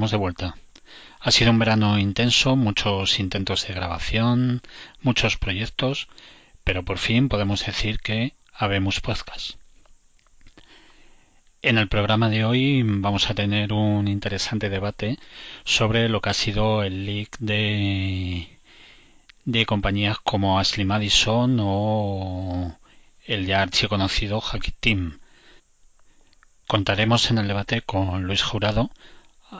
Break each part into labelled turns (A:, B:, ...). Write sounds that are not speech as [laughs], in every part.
A: De vuelta. Ha sido un verano intenso, muchos intentos de grabación, muchos proyectos, pero por fin podemos decir que habemos podcast. En el programa de hoy vamos a tener un interesante debate sobre lo que ha sido el leak de, de compañías como Ashley Madison o el ya archiconocido Hackett Team. Contaremos en el debate con Luis Jurado,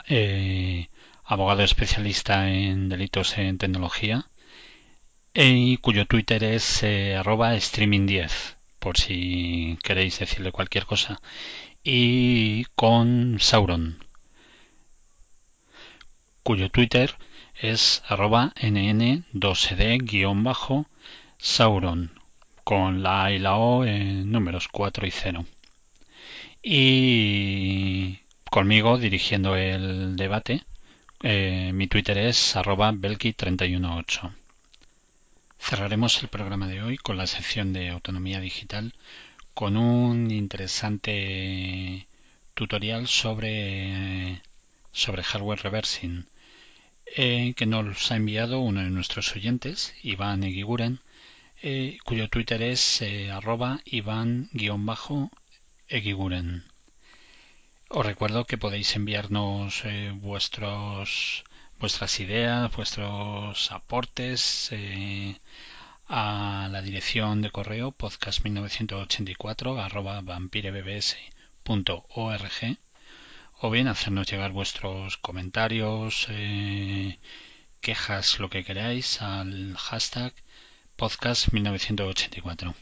A: eh, abogado especialista en delitos en tecnología, y cuyo Twitter es eh, arroba streaming10, por si queréis decirle cualquier cosa, y con Sauron, cuyo Twitter es arroba nn2cd-sauron, con la A y la O en números 4 y 0 y conmigo dirigiendo el debate. Eh, mi Twitter es arroba belki318. Cerraremos el programa de hoy con la sección de autonomía digital con un interesante tutorial sobre, sobre hardware reversing eh, que nos ha enviado uno de nuestros oyentes, Iván Eguiguren, eh, cuyo Twitter es arroba Iván-bajo Egiguren. Os recuerdo que podéis enviarnos eh, vuestros vuestras ideas, vuestros aportes eh, a la dirección de correo podcast1984 arroba vampirebbs.org o bien hacernos llegar vuestros comentarios, eh, quejas, lo que queráis al hashtag podcast1984.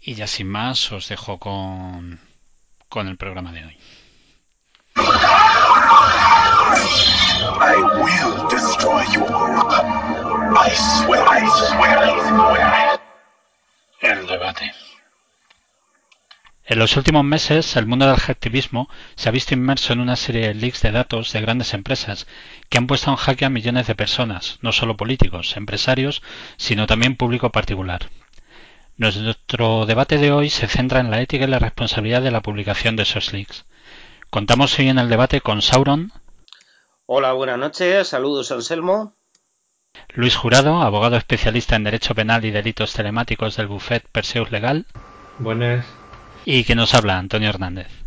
A: Y ya sin más os dejo con, con el programa de hoy. I will destroy you I swear, I swear, I swear. El debate. En los últimos meses, el mundo del hacktivismo se ha visto inmerso en una serie de leaks de datos de grandes empresas que han puesto en jaque a millones de personas, no solo políticos, empresarios, sino también público particular. Nuestro debate de hoy se centra en la ética y la responsabilidad de la publicación de esos leaks. Contamos hoy en el debate con Sauron.
B: Hola, buenas noches. Saludos, Anselmo.
A: Luis Jurado, abogado especialista en Derecho Penal y Delitos Telemáticos del Buffet Perseus Legal.
C: Buenas.
A: Y que nos habla Antonio Hernández.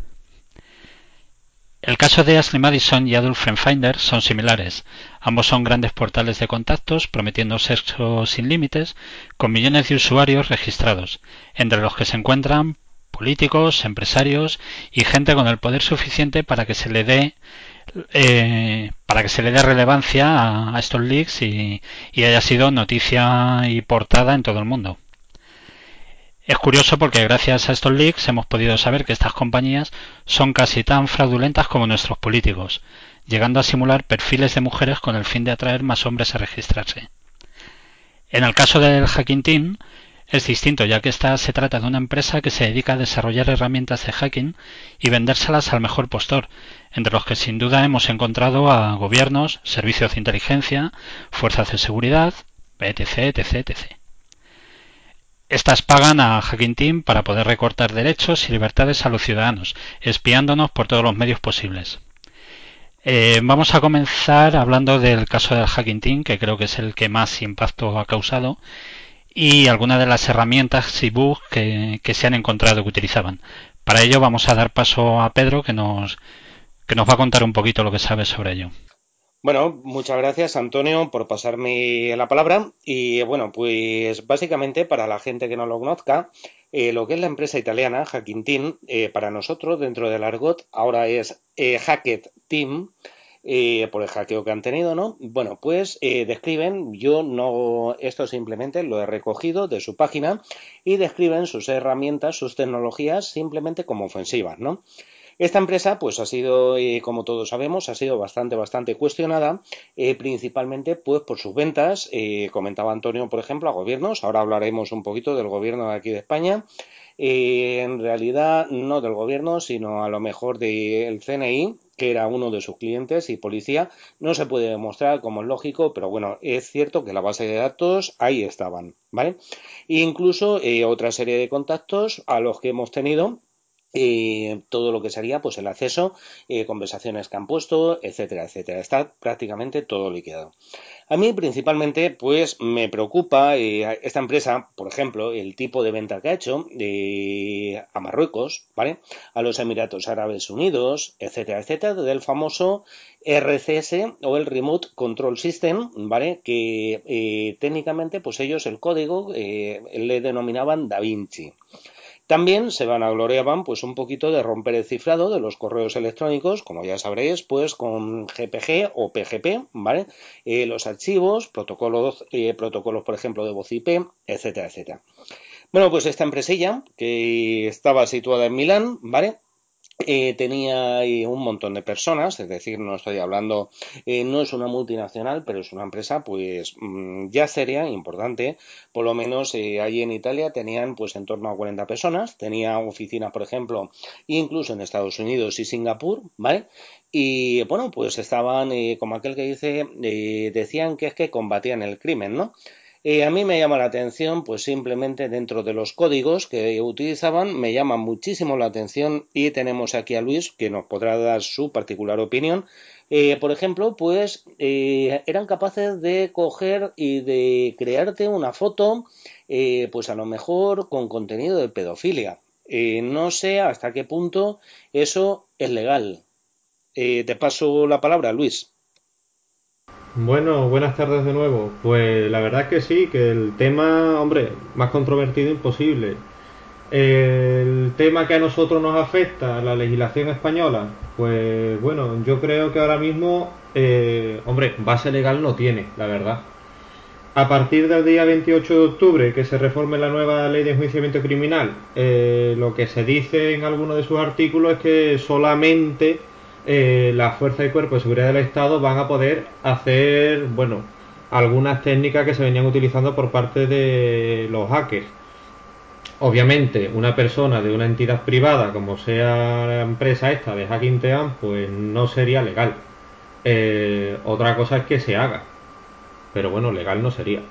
A: El caso de Ashley Madison y Adolf Finder son similares. Ambos son grandes portales de contactos prometiendo sexo sin límites, con millones de usuarios registrados, entre los que se encuentran políticos, empresarios y gente con el poder suficiente para que se le dé eh, para que se le dé relevancia a, estos leaks y haya sido noticia y portada en todo el mundo. Es curioso porque gracias a estos leaks hemos podido saber que estas compañías son casi tan fraudulentas como nuestros políticos, llegando a simular perfiles de mujeres con el fin de atraer más hombres a registrarse. En el caso del Hacking Team es distinto, ya que esta se trata de una empresa que se dedica a desarrollar herramientas de hacking y vendérselas al mejor postor, entre los que sin duda hemos encontrado a gobiernos, servicios de inteligencia, fuerzas de seguridad, etc. etc. etc. Estas pagan a Hacking Team para poder recortar derechos y libertades a los ciudadanos, espiándonos por todos los medios posibles. Eh, vamos a comenzar hablando del caso del Hacking Team, que creo que es el que más impacto ha causado, y algunas de las herramientas y bugs que, se han encontrado que utilizaban. Para ello vamos a dar paso a Pedro, que nos va a contar un poquito lo que sabe sobre ello.
B: Bueno, muchas gracias Antonio por pasarme la palabra y bueno, pues básicamente para la gente que no lo conozca, eh, lo que es la empresa italiana Hacking Team, eh, para nosotros dentro del argot ahora es eh, Team, por el hackeo que han tenido, ¿no? Bueno, pues describen, yo no, esto simplemente lo he recogido de su página y describen sus herramientas, sus tecnologías simplemente como ofensivas, ¿no? Esta empresa, pues ha sido, eh, como todos sabemos, ha sido bastante, bastante cuestionada, eh, principalmente pues por sus ventas. Eh, comentaba Antonio, por ejemplo, a gobiernos. Ahora hablaremos un poquito del gobierno de aquí de España. en realidad, no del gobierno, sino a lo mejor del CNI, que era uno de sus clientes y policía. No se puede demostrar como es lógico, pero bueno, es cierto que la base de datos ahí estaban, ¿vale? E incluso otra serie de contactos a los que hemos tenido eh, todo lo que sería pues el acceso, eh, conversaciones que han puesto, etcétera, etcétera. Está prácticamente todo liquidado. A mí principalmente pues me preocupa eh, esta empresa, por ejemplo, el tipo de venta que ha hecho a Marruecos, ¿vale? A los Emiratos Árabes Unidos, etcétera, etcétera, del famoso RCS o el Remote Control System, ¿vale? Que técnicamente pues ellos el código le denominaban Da Vinci. También se van a gloriaban pues un poquito de romper el cifrado de los correos electrónicos, como ya sabréis, pues con GPG o PGP, ¿vale? Eh, los archivos, protocolos, eh, protocolos, por ejemplo, de voz IP, etcétera, etcétera. Bueno, pues esta empresilla, que estaba situada en Milán, ¿vale? Eh, tenía un montón de personas, es decir, no estoy hablando, eh, no es una multinacional, pero es una empresa pues mm, ya seria, importante, por lo menos eh, ahí en Italia tenían pues en torno a 40 personas, tenía oficinas, por ejemplo, incluso en Estados Unidos y Singapur, ¿vale? Y bueno, pues estaban, como aquel que dice, decían que es que combatían el crimen, ¿no? Eh, a mí me llama la atención, pues simplemente dentro de los códigos que utilizaban, me llama muchísimo la atención y tenemos aquí a Luis que nos podrá dar su particular opinión. Eh, por ejemplo, pues eh, eran capaces de coger y de crearte una foto, pues a lo mejor con contenido de pedofilia. no sé hasta qué punto eso es legal. te paso la palabra, Luis.
C: Bueno, buenas tardes de nuevo. Pues la verdad es que sí, que el tema, hombre, más controvertido imposible. El tema que a nosotros nos afecta, la legislación española, pues bueno, yo creo que ahora mismo, eh, hombre, base legal no tiene, la verdad. A partir del día 28 de octubre, que se reforme la nueva ley de enjuiciamiento criminal, eh, lo que se dice en alguno de sus artículos es que solamente eh, las fuerzas y cuerpos de seguridad del Estado van a poder hacer, bueno, algunas técnicas que se venían utilizando por parte de los hackers. Obviamente, una persona de una entidad privada, como sea la empresa esta de Hacking Team, pues no sería legal. Eh, otra cosa es que se haga, pero bueno, legal no sería.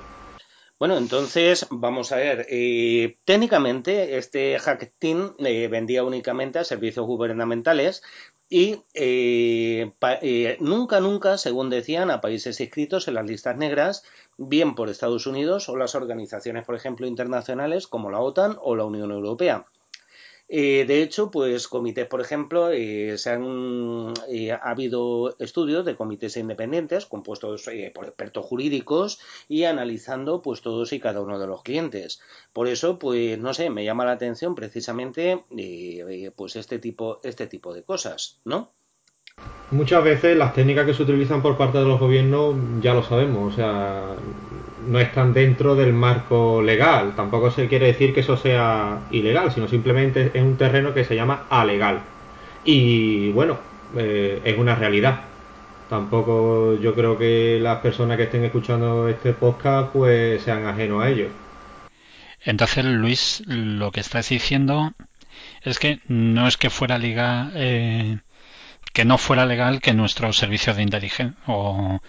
B: Bueno, entonces vamos a ver. Eh, técnicamente, este Hack Team vendía únicamente a servicios gubernamentales y eh, eh, nunca, nunca, según decían, a países inscritos en las listas negras, bien por Estados Unidos o las organizaciones, por ejemplo, internacionales como la OTAN o la Unión Europea. Eh, de hecho, pues comités, por ejemplo, eh, se han, eh, ha habido estudios de comités independientes compuestos por expertos jurídicos y analizando pues todos y cada uno de los clientes. Por eso, pues no sé, me llama la atención precisamente pues este tipo, este tipo de cosas, ¿no?
C: Muchas veces las técnicas que se utilizan por parte de los gobiernos ya lo sabemos, o sea, no están dentro del marco legal. Tampoco se quiere decir que eso sea ilegal, sino simplemente es un terreno que se llama alegal. Y bueno, eh, es una realidad. Tampoco yo creo que las personas que estén escuchando este podcast pues sean ajenos a ello.
A: Entonces, Luis, lo que estás diciendo es que no es que fuera legal, eh, que no fuera legal que nuestro servicio de inteligencia o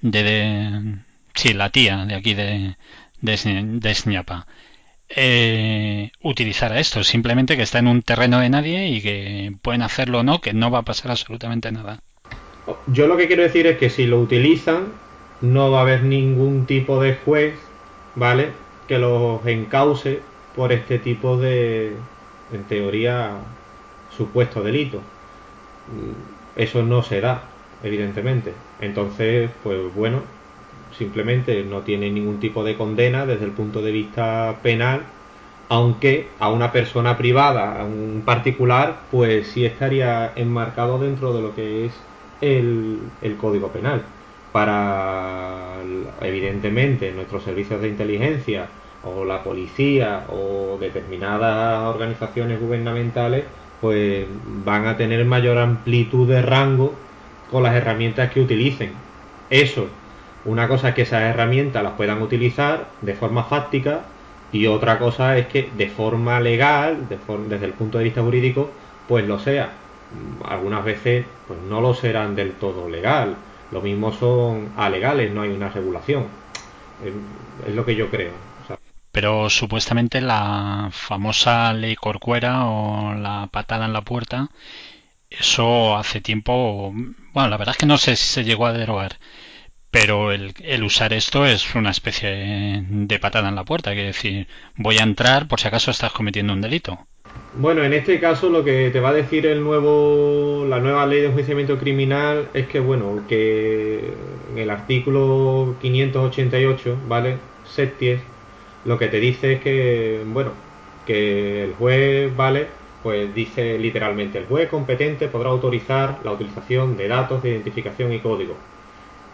A: de sí, la tía de aquí de, de, Sñapa, eh, utilizara esto, simplemente que está en un terreno de nadie y que pueden hacerlo o no, que no va a pasar absolutamente nada.
C: Yo lo que quiero decir es que si lo utilizan, no va a haber ningún tipo de juez, ¿vale? Que los encauce por este tipo de, en teoría, supuesto delito. Eso no se da, evidentemente. Entonces, pues bueno, simplemente no tiene ningún tipo de condena desde el punto de vista penal, aunque a una persona privada, a un particular, pues sí estaría enmarcado dentro de lo que es el, código penal. Para, evidentemente, nuestros servicios de inteligencia o la policía o determinadas organizaciones gubernamentales, pues van a tener mayor amplitud de rango con las herramientas que utilicen. Eso una cosa es que esas herramientas las puedan utilizar de forma fáctica y otra cosa es que de forma legal, desde el punto de vista jurídico, pues lo sea. Algunas veces pues no lo serán del todo legal. Lo mismo son alegales, no hay una regulación. Es, lo que yo creo.
A: Pero supuestamente la famosa ley Corcuera o la patada en la puerta, eso hace tiempo, bueno, la verdad es que no sé si se llegó a derogar, pero el, usar esto es una especie de patada en la puerta, que decir, voy a entrar por si acaso estás cometiendo un delito.
C: Bueno, en este caso lo que te va a decir el nuevo, la nueva ley de enjuiciamiento criminal es que, bueno, que en el artículo 588, ¿vale? Septies, lo que te dice es que, bueno, que el juez, ¿vale? Pues dice literalmente, el juez competente podrá autorizar la utilización de datos de identificación y código,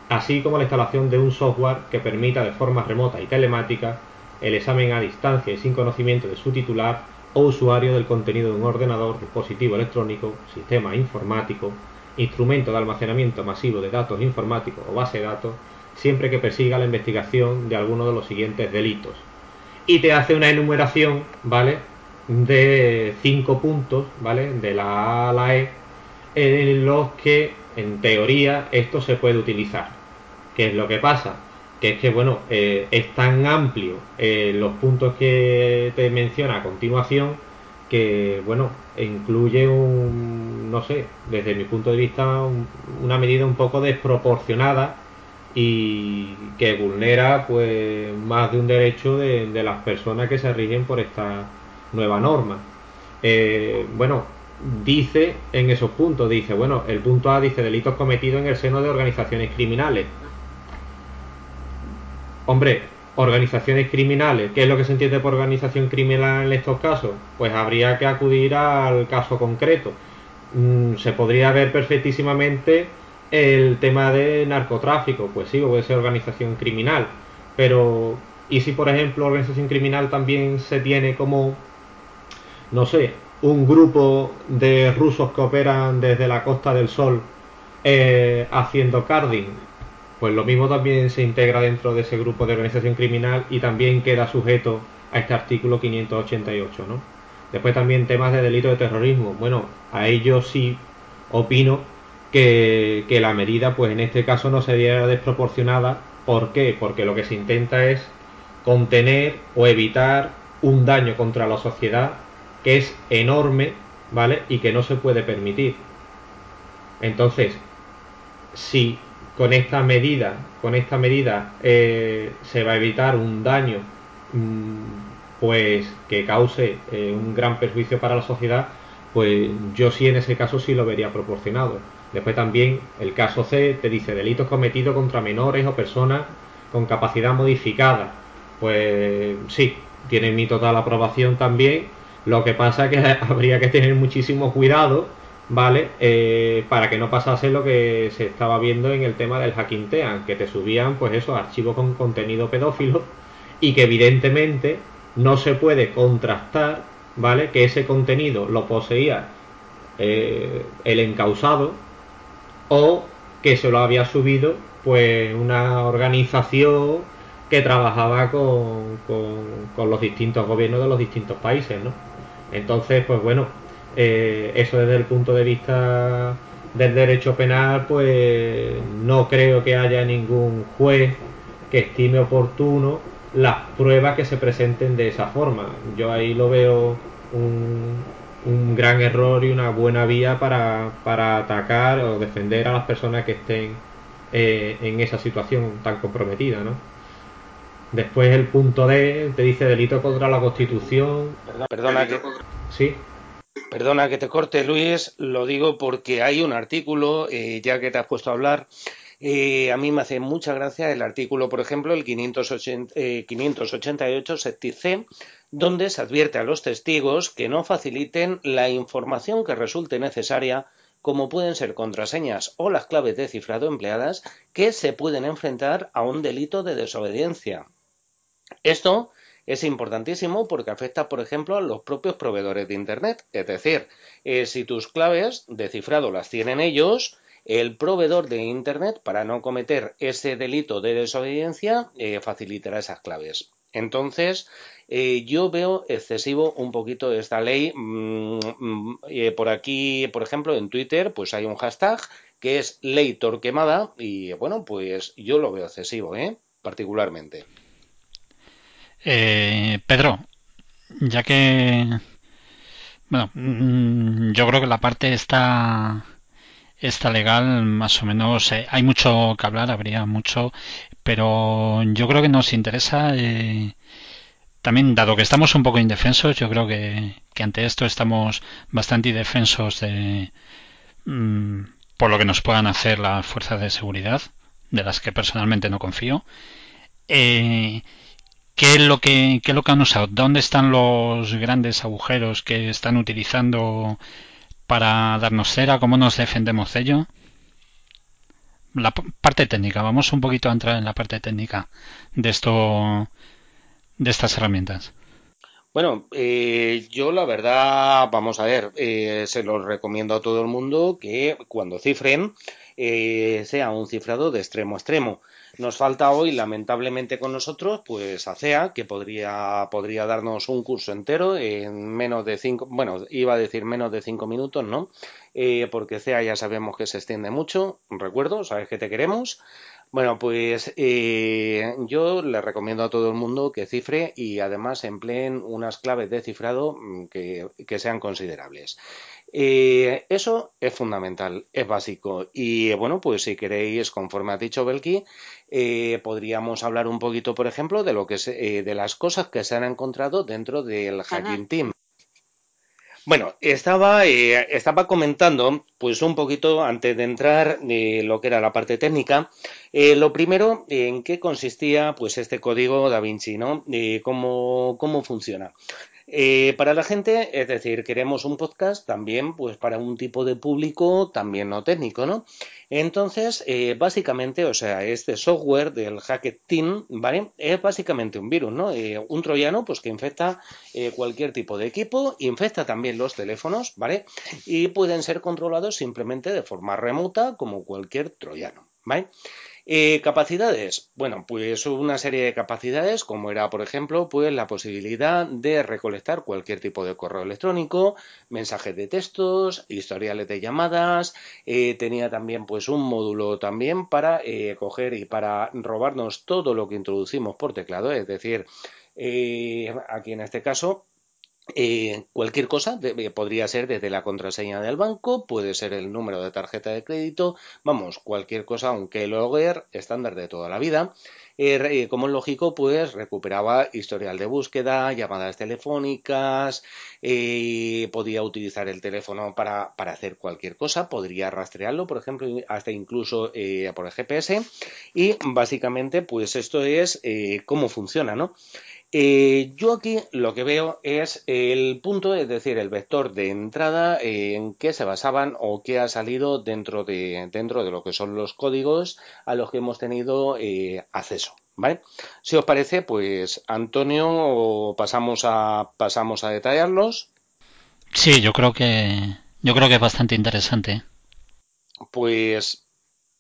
C: así como la instalación de un software que permita de forma remota y telemática el examen a distancia y sin conocimiento de su titular o usuario del contenido de un ordenador, dispositivo electrónico, sistema informático, instrumento de almacenamiento masivo de datos informáticos o base de datos, siempre que persiga la investigación de alguno de los siguientes delitos. Y te hace una enumeración, ¿vale? De cinco puntos, ¿vale? De la A a la E, en los que, en teoría, esto se puede utilizar. ¿Qué es lo que pasa? que es que, bueno, eh, es tan amplio eh, los puntos que te menciona a continuación que, bueno, incluye un, no sé, desde mi punto de vista, una medida un poco desproporcionada y que vulnera, pues, más de un derecho de, las personas que se rigen por esta nueva norma. Eh, bueno, dice en esos puntos, dice, bueno, el punto A dice delitos cometidos en el seno de organizaciones criminales Hombre, organizaciones criminales, ¿qué es lo que se entiende por organización criminal en estos casos? Pues habría que acudir al caso concreto. Mm, se podría ver perfectísimamente el tema de narcotráfico, pues sí, puede ser organización criminal, pero ¿y si por ejemplo organización criminal también se tiene como, no sé, un grupo de rusos que operan desde la Costa del Sol eh, haciendo carding? pues lo mismo también se integra dentro de ese grupo de organización criminal y también queda sujeto a este artículo 588, ¿no? Después también temas de delito de terrorismo. Bueno, a ello sí opino que, la medida, pues en este caso no sería desproporcionada. ¿Por qué? Porque lo que se intenta es contener o evitar un daño contra la sociedad que es enorme, ¿vale? Y que no se puede permitir. Entonces, si con esta medida, con esta medida eh, se va a evitar un daño mm, pues que cause eh, un gran perjuicio para la sociedad, pues yo sí en ese caso sí lo vería proporcionado. Después también el caso C te dice delitos cometidos contra menores o personas con capacidad modificada. Pues sí, tiene mi total aprobación también. Lo que pasa es que [laughs] habría que tener muchísimo cuidado ¿vale? Eh, para que no pasase lo que se estaba viendo en el tema del hacking tean, que te subían, pues eso, archivos con contenido pedófilo y que evidentemente no se puede contrastar, ¿vale? Que ese contenido lo poseía eh, el encausado o que se lo había subido, pues, una organización que trabajaba con, con, los distintos gobiernos de los distintos países, ¿no? Entonces, pues bueno, eh, eso desde el punto de vista del derecho penal, pues no creo que haya ningún juez que estime oportuno las pruebas que se presenten de esa forma. Yo ahí lo veo un, gran error y una buena vía para, atacar o defender a las personas que estén eh, en esa situación tan comprometida, ¿no? Después el punto D te dice delito contra la Constitución.
B: Perdona, que...
C: Sí.
B: Perdona que te corte, Luis, lo digo porque hay un artículo, eh, ya que te has puesto a hablar, eh, a mí me hace mucha gracia el artículo, por ejemplo, el 580, 588 C, donde se advierte a los testigos que no faciliten la información que resulte necesaria, como pueden ser contraseñas o las claves de cifrado empleadas, que se pueden enfrentar a un delito de desobediencia. Esto es importantísimo porque afecta, por ejemplo, a los propios proveedores de Internet. Es decir, eh, si tus claves de cifrado las tienen ellos, el proveedor de Internet, para no cometer ese delito de desobediencia, eh, facilitará esas claves. Entonces, eh, yo veo excesivo un poquito esta ley. Mm, mm, por aquí, por ejemplo, en Twitter, pues hay un hashtag que es ley torquemada y bueno, pues yo lo veo excesivo, ¿eh? Particularmente.
A: Eh, Pedro, ya que bueno, mm, yo creo que la parte está está legal más o menos eh, hay mucho que hablar habría mucho pero yo creo que nos interesa eh, también dado que estamos un poco indefensos yo creo que, ante esto estamos bastante indefensos de mm, por lo que nos puedan hacer las fuerzas de seguridad de las que personalmente no confío eh, ¿Qué es lo que qué es lo que han usado? ¿Dónde están los grandes agujeros que están utilizando para darnos cera? ¿Cómo nos defendemos de ello? La parte técnica, vamos un poquito a entrar en la parte técnica de esto de estas herramientas.
B: Bueno, eh, yo la verdad, vamos a ver, eh, se los recomiendo a todo el mundo que cuando cifren eh, sea un cifrado de extremo a extremo. Nos falta hoy, lamentablemente, con nosotros, pues ACEA, que podría, podría darnos un curso entero en menos de cinco, bueno, iba a decir menos de cinco minutos, ¿no? Eh, porque CEA ya sabemos que se extiende mucho, recuerdo, sabes que te queremos. Bueno, pues eh, yo le recomiendo a todo el mundo que cifre y además empleen unas claves de cifrado mm, que, que sean considerables. Eh, eso es fundamental, es básico. Y bueno, pues si queréis, conforme ha dicho Belki, eh, podríamos hablar un poquito, por ejemplo, de lo que eh, de las cosas que se han encontrado dentro del Hacking Team. Bueno, estaba, estaba comentando, pues un poquito antes de entrar de lo que era la parte técnica, lo primero, en qué consistía pues este código Da Vinci, ¿no? cómo, cómo funciona. Eh, para la gente, es decir, queremos un podcast también, pues para un tipo de público también no técnico, ¿no? Entonces, eh, básicamente, o sea, este software del Hackett Team, ¿vale? Es básicamente un virus, ¿no? Eh, un troyano, pues que infecta cualquier tipo de equipo, infecta también los teléfonos, ¿vale? Y pueden ser controlados simplemente de forma remota, como cualquier troyano, ¿vale? Eh, capacidades. Bueno, pues una serie de capacidades, como era, por ejemplo, pues la posibilidad de recolectar cualquier tipo de correo electrónico, mensajes de textos, historiales de llamadas. Eh, tenía también, pues, un módulo también para eh, coger y para robarnos todo lo que introducimos por teclado, es decir, aquí en este caso eh, cualquier cosa eh, podría ser desde la contraseña del banco, puede ser el número de tarjeta de crédito, vamos, cualquier cosa, aunque el logger estándar de toda la vida. Eh, como es lógico, pues recuperaba historial de búsqueda, llamadas telefónicas, podía utilizar el teléfono para, para, hacer cualquier cosa, podría rastrearlo, por ejemplo, hasta incluso por el GPS. Y básicamente, pues esto es cómo funciona, ¿no? Eh, yo aquí lo que veo es el punto, es decir, el vector de entrada en qué se basaban o qué ha salido dentro de, dentro de lo que son los códigos a los que hemos tenido eh, acceso. ¿Vale? Si os parece, pues Antonio, pasamos a, pasamos a detallarlos.
A: Sí, yo creo que yo creo que es bastante interesante.
B: Pues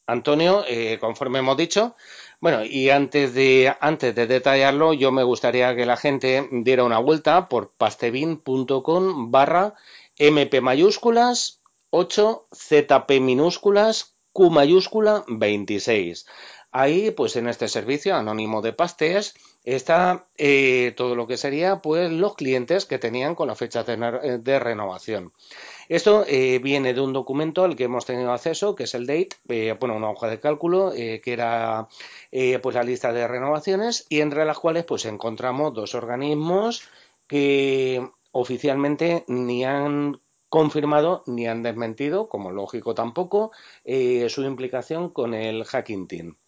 B: Antonio, eh, conforme hemos dicho, bueno, y antes de, antes de detallarlo, yo me gustaría que la gente diera una vuelta por pastebin.com barra mp mayúsculas 8 zp minúsculas q mayúscula 26. Ahí, pues en este servicio anónimo de pastes, está eh, todo lo que sería pues los clientes que tenían con la fecha de renovación. Esto eh, viene de un documento al que hemos tenido acceso, que es el DATE, eh, bueno, una hoja de cálculo, eh, que era pues la lista de renovaciones, y entre las cuales pues encontramos dos organismos que oficialmente ni han confirmado ni han desmentido, como lógico tampoco, su implicación con el Hacking Team.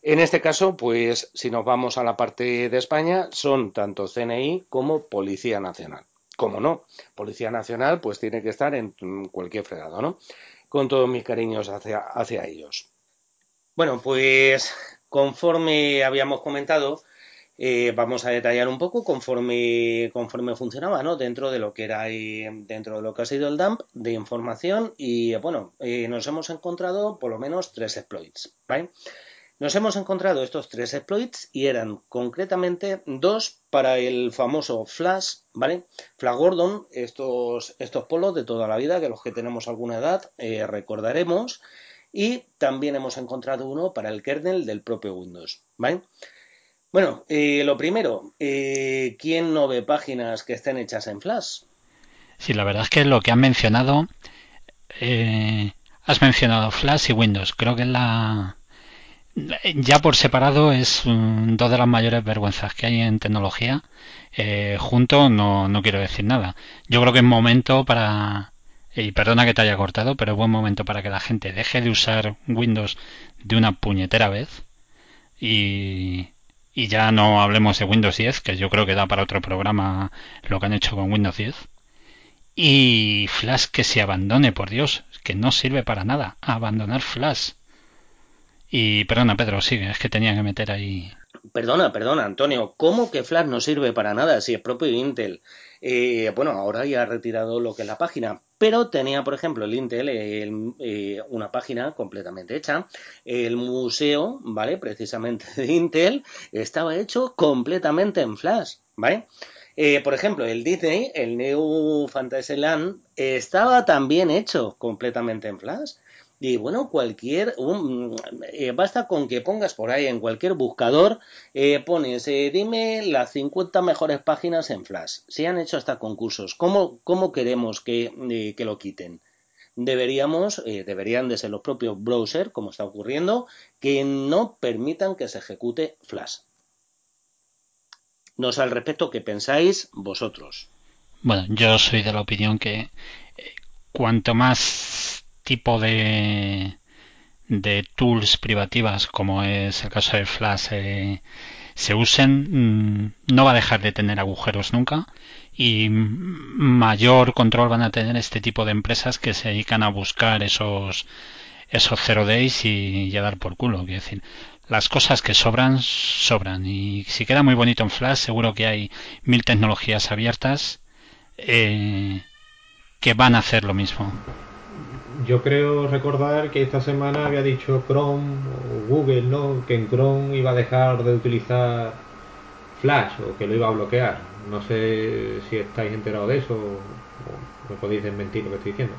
B: En este caso, pues si nos vamos a la parte de España, son tanto CNI como Policía Nacional. Como no, Policía Nacional pues tiene que estar en cualquier fregado, ¿no? Con todos mis cariños hacia, hacia ellos. Bueno, pues conforme habíamos comentado, eh, vamos a detallar un poco conforme, conforme funcionaba, ¿no? Dentro de lo que era dentro de lo que ha sido el dump de información y bueno, eh, nos hemos encontrado por lo menos tres exploits, ¿vale? Nos hemos encontrado estos tres exploits y eran concretamente dos para el famoso Flash, ¿vale? Flash Gordon, estos, estos polos de toda la vida, que los que tenemos alguna edad eh, recordaremos. Y también hemos encontrado uno para el kernel del propio Windows, ¿vale? Bueno, eh, lo primero, eh, ¿quién no ve páginas que estén hechas en Flash?
A: Sí, la verdad es que lo que han mencionado, has mencionado Flash y Windows. Creo que la ya por separado es dos de las mayores vergüenzas que hay en tecnología. junto no, no quiero decir nada. Yo creo que es momento para y perdona que te haya cortado, pero es buen momento para que la gente deje de usar Windows de una puñetera vez y, y ya no hablemos de Windows 10, que yo creo que da para otro programa lo que han hecho con Windows 10. Y Flash que se abandone, por Dios, que no sirve para nada. Abandonar Flash. Y perdona, Pedro, sigue, es que tenía que meter ahí.
B: Perdona, perdona, Antonio, ¿cómo que Flash no sirve para nada si es propio Intel? Eh, bueno, ahora ya ha retirado lo que es la página, pero tenía, por ejemplo, el Intel eh, una página completamente hecha. El museo, ¿vale? Precisamente de Intel, estaba hecho completamente en Flash, ¿vale? Eh, por ejemplo, el Disney, el New Fantasyland, estaba también hecho completamente en Flash. Y bueno, cualquier, eh, basta con que pongas por ahí en cualquier buscador, eh, pones, eh, dime las 50 mejores páginas en Flash. Se han hecho hasta concursos. ¿Cómo, cómo queremos que, que lo quiten? Deberíamos, deberían de ser los propios browsers, como está ocurriendo, que no permitan que se ejecute Flash. No sé al respecto qué pensáis vosotros.
A: Bueno, yo soy de la opinión que cuanto más tipo de, de tools privativas, como es el caso de Flash, eh, se usen, mm, no va a dejar de tener agujeros nunca y mayor control van a tener este tipo de empresas que se dedican a buscar esos esos zero days y, a dar por culo. Quiero decir, las cosas que sobran, sobran. Y si queda muy bonito en Flash, seguro que hay mil tecnologías abiertas eh, que van a hacer lo mismo
C: yo creo recordar que esta semana había dicho Chrome o Google, ¿no? Que en Chrome iba a dejar de utilizar Flash o que lo iba a bloquear. No sé si estáis enterados de eso o me podéis desmentir lo que estoy diciendo.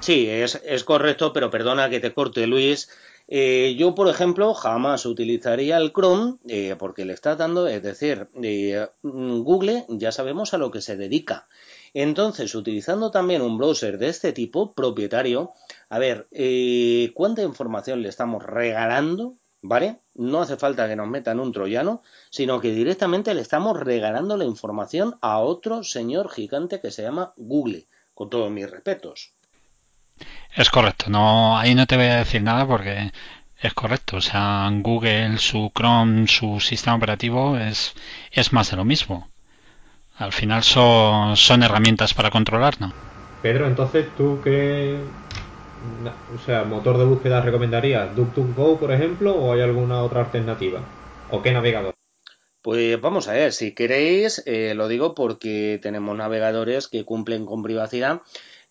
B: Sí, es, es correcto, pero perdona que te corte, Luis. Eh, yo, por ejemplo, jamás utilizaría el Chrome eh, porque le está dando, es decir, eh, Google ya sabemos a lo que se dedica. Entonces, utilizando también un browser de este tipo, propietario, a ver, eh, ¿cuánta información le estamos regalando? ¿Vale? No hace falta que nos metan un troyano, sino que directamente le estamos regalando la información a otro señor gigante que se llama Google, con todos mis respetos.
A: Es correcto, no, ahí no te voy a decir nada porque es correcto. O sea, Google, su Chrome, su sistema operativo es, es más de lo mismo. Al final son, son herramientas para controlar, ¿no?
C: Pedro, entonces tú qué o sea, motor de búsqueda recomendarías? ¿DuckDuckGo, por ejemplo, o hay alguna otra alternativa? ¿O qué navegador?
B: Pues vamos a ver, si queréis, eh, lo digo porque tenemos navegadores que cumplen con privacidad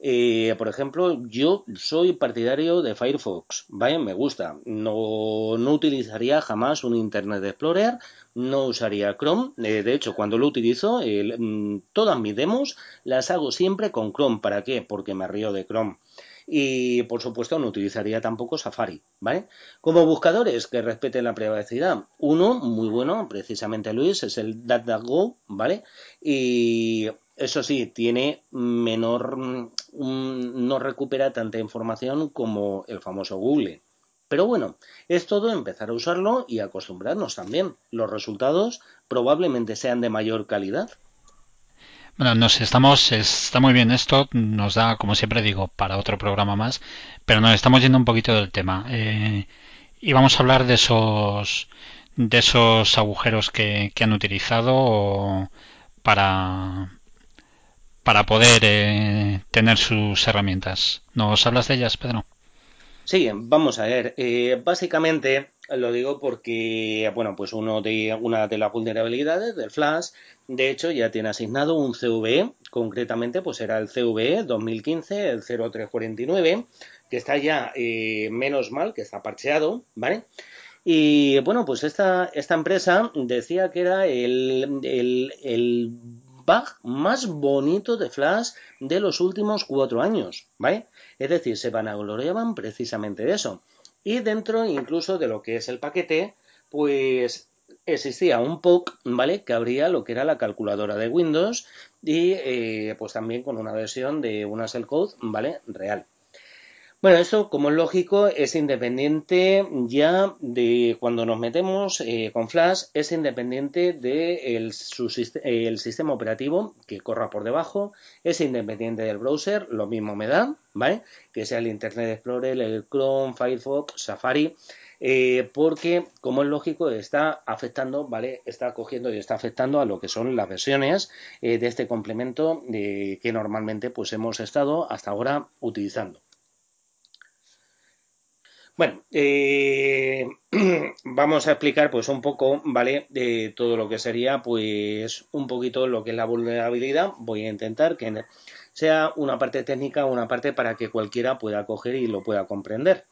B: eh, por ejemplo, yo soy partidario de Firefox, ¿vale? Me gusta. No, no utilizaría jamás un Internet Explorer, no usaría Chrome. Eh, de hecho, cuando lo utilizo, mm, todas mis demos las hago siempre con Chrome. ¿Para qué? Porque me río de Chrome. Y por supuesto no utilizaría tampoco Safari, ¿vale? Como buscadores que respeten la privacidad, uno muy bueno, precisamente Luis, es el DuckDuckGo, ¿vale? Y eso sí, tiene menor, mm, no recupera tanta información como el famoso Google. Pero bueno, es todo empezar a usarlo y acostumbrarnos también. Los resultados probablemente sean de mayor calidad.
A: Bueno, nos estamos, está muy bien esto, nos da, como siempre digo, para otro programa más, pero nos estamos yendo un poquito del tema. Eh, y vamos a hablar de esos, de esos agujeros que, que han utilizado para, para poder eh, tener sus herramientas. ¿Nos hablas de ellas, Pedro?
B: Sí, vamos a ver. Eh, básicamente lo digo porque, bueno, pues uno de, una de las vulnerabilidades del Flash, de hecho, ya tiene asignado un CVE, concretamente, pues era el CVE 2015, el 0349, que está ya eh, menos mal, que está parcheado, ¿vale? Y bueno, pues esta, esta empresa decía que era el, el, el más bonito de Flash de los últimos cuatro años, ¿vale? Es decir, se vanagloriaban precisamente de eso. Y dentro incluso de lo que es el paquete, pues existía un POC, ¿vale? Que abría lo que era la calculadora de Windows y eh, pues también con una versión de una code ¿vale? Real. Bueno, esto, como es lógico, es independiente ya de cuando nos metemos eh, con Flash, es independiente de el sistema operativo que corra por debajo, es independiente del browser, lo mismo me da, ¿vale? Que sea el Internet Explorer, el Chrome, Firefox, Safari, eh, porque, como es lógico, está afectando, ¿vale? Está cogiendo y está afectando a lo que son las versiones eh, de este complemento que normalmente pues hemos estado hasta ahora utilizando. Bueno, eh, [clears throat] vamos a explicar pues un poco, ¿vale? De todo lo que sería pues un poquito lo que es la vulnerabilidad. Voy a intentar que sea una parte técnica, una parte para que cualquiera pueda coger y lo pueda comprender.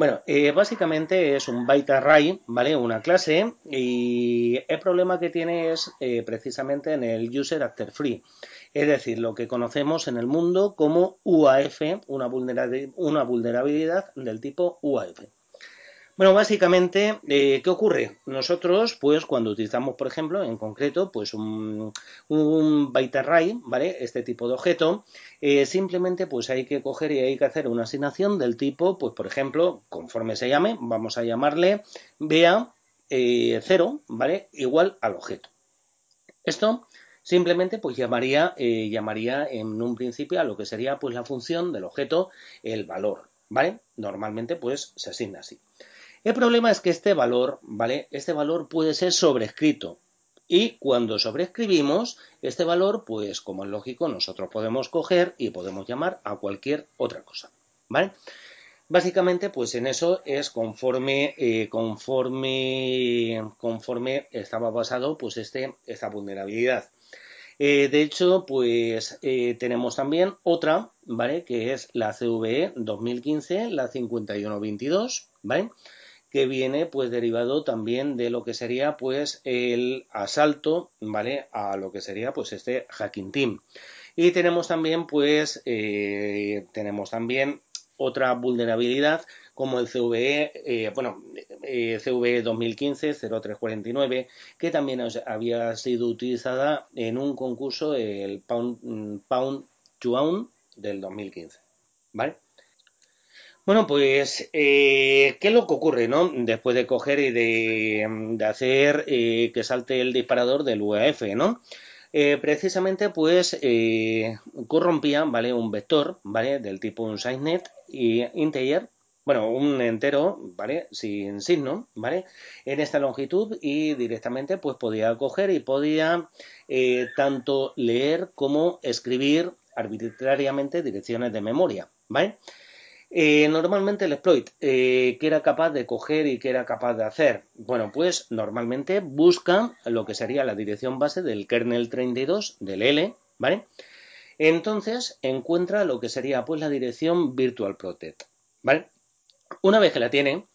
B: Bueno, eh, básicamente es un byte array, ¿vale? Una clase y el problema que tiene es eh, precisamente en el user after free es decir, lo que conocemos en el mundo como UAF, una vulnerabilidad, del tipo UAF. Bueno, básicamente, eh, ¿qué ocurre? Nosotros, pues, cuando utilizamos, por ejemplo, en concreto, pues un, byte array, ¿vale? Este tipo de objeto, eh, simplemente, pues, hay que coger y hay que hacer una asignación del tipo, pues, por ejemplo, conforme se llame, vamos a llamarle BA0, eh, ¿vale? Igual al objeto. Esto Simplemente pues llamaría, eh, llamaría en un principio a lo que sería pues la función del objeto el valor, ¿vale? Normalmente pues se asigna así. El problema es que este valor, ¿vale? Este valor puede ser sobrescrito. Y cuando sobrescribimos este valor, pues como es lógico, nosotros podemos coger y podemos llamar a cualquier otra cosa, ¿vale? Básicamente, pues en eso es conforme, eh, conforme, conforme estaba basado pues este, esta vulnerabilidad. Eh, de hecho, pues eh, tenemos también otra, ¿vale? Que es la CVE 2015, la 5122, ¿vale? Que viene pues derivado también de lo que sería pues el asalto, ¿vale? A lo que sería pues este hacking team. Y tenemos también pues, eh, tenemos también otra vulnerabilidad como el CVE, eh, bueno, eh, CVE 2015-0349, que también había sido utilizada en un concurso, el Pound, mm, Pound to del 2015. ¿Vale? Bueno, pues, eh, ¿qué es lo que ocurre, no? Después de coger y de, hacer que salte el disparador del UEF, ¿no? precisamente, pues, corrompía, ¿vale? Un vector, ¿vale? Del tipo un SizeNet y integer, bueno, un entero, ¿vale? Sin signo, ¿vale? En esta longitud y directamente pues podía coger y podía eh, tanto leer como escribir arbitrariamente direcciones de memoria, ¿vale? Eh, normalmente el exploit, eh, ¿qué era capaz de coger y qué era capaz de hacer? Bueno, pues normalmente busca lo que sería la dirección base del kernel 32 del L, ¿vale? Entonces encuentra lo que sería pues la dirección virtual protect, ¿vale? Una vez que la tiene,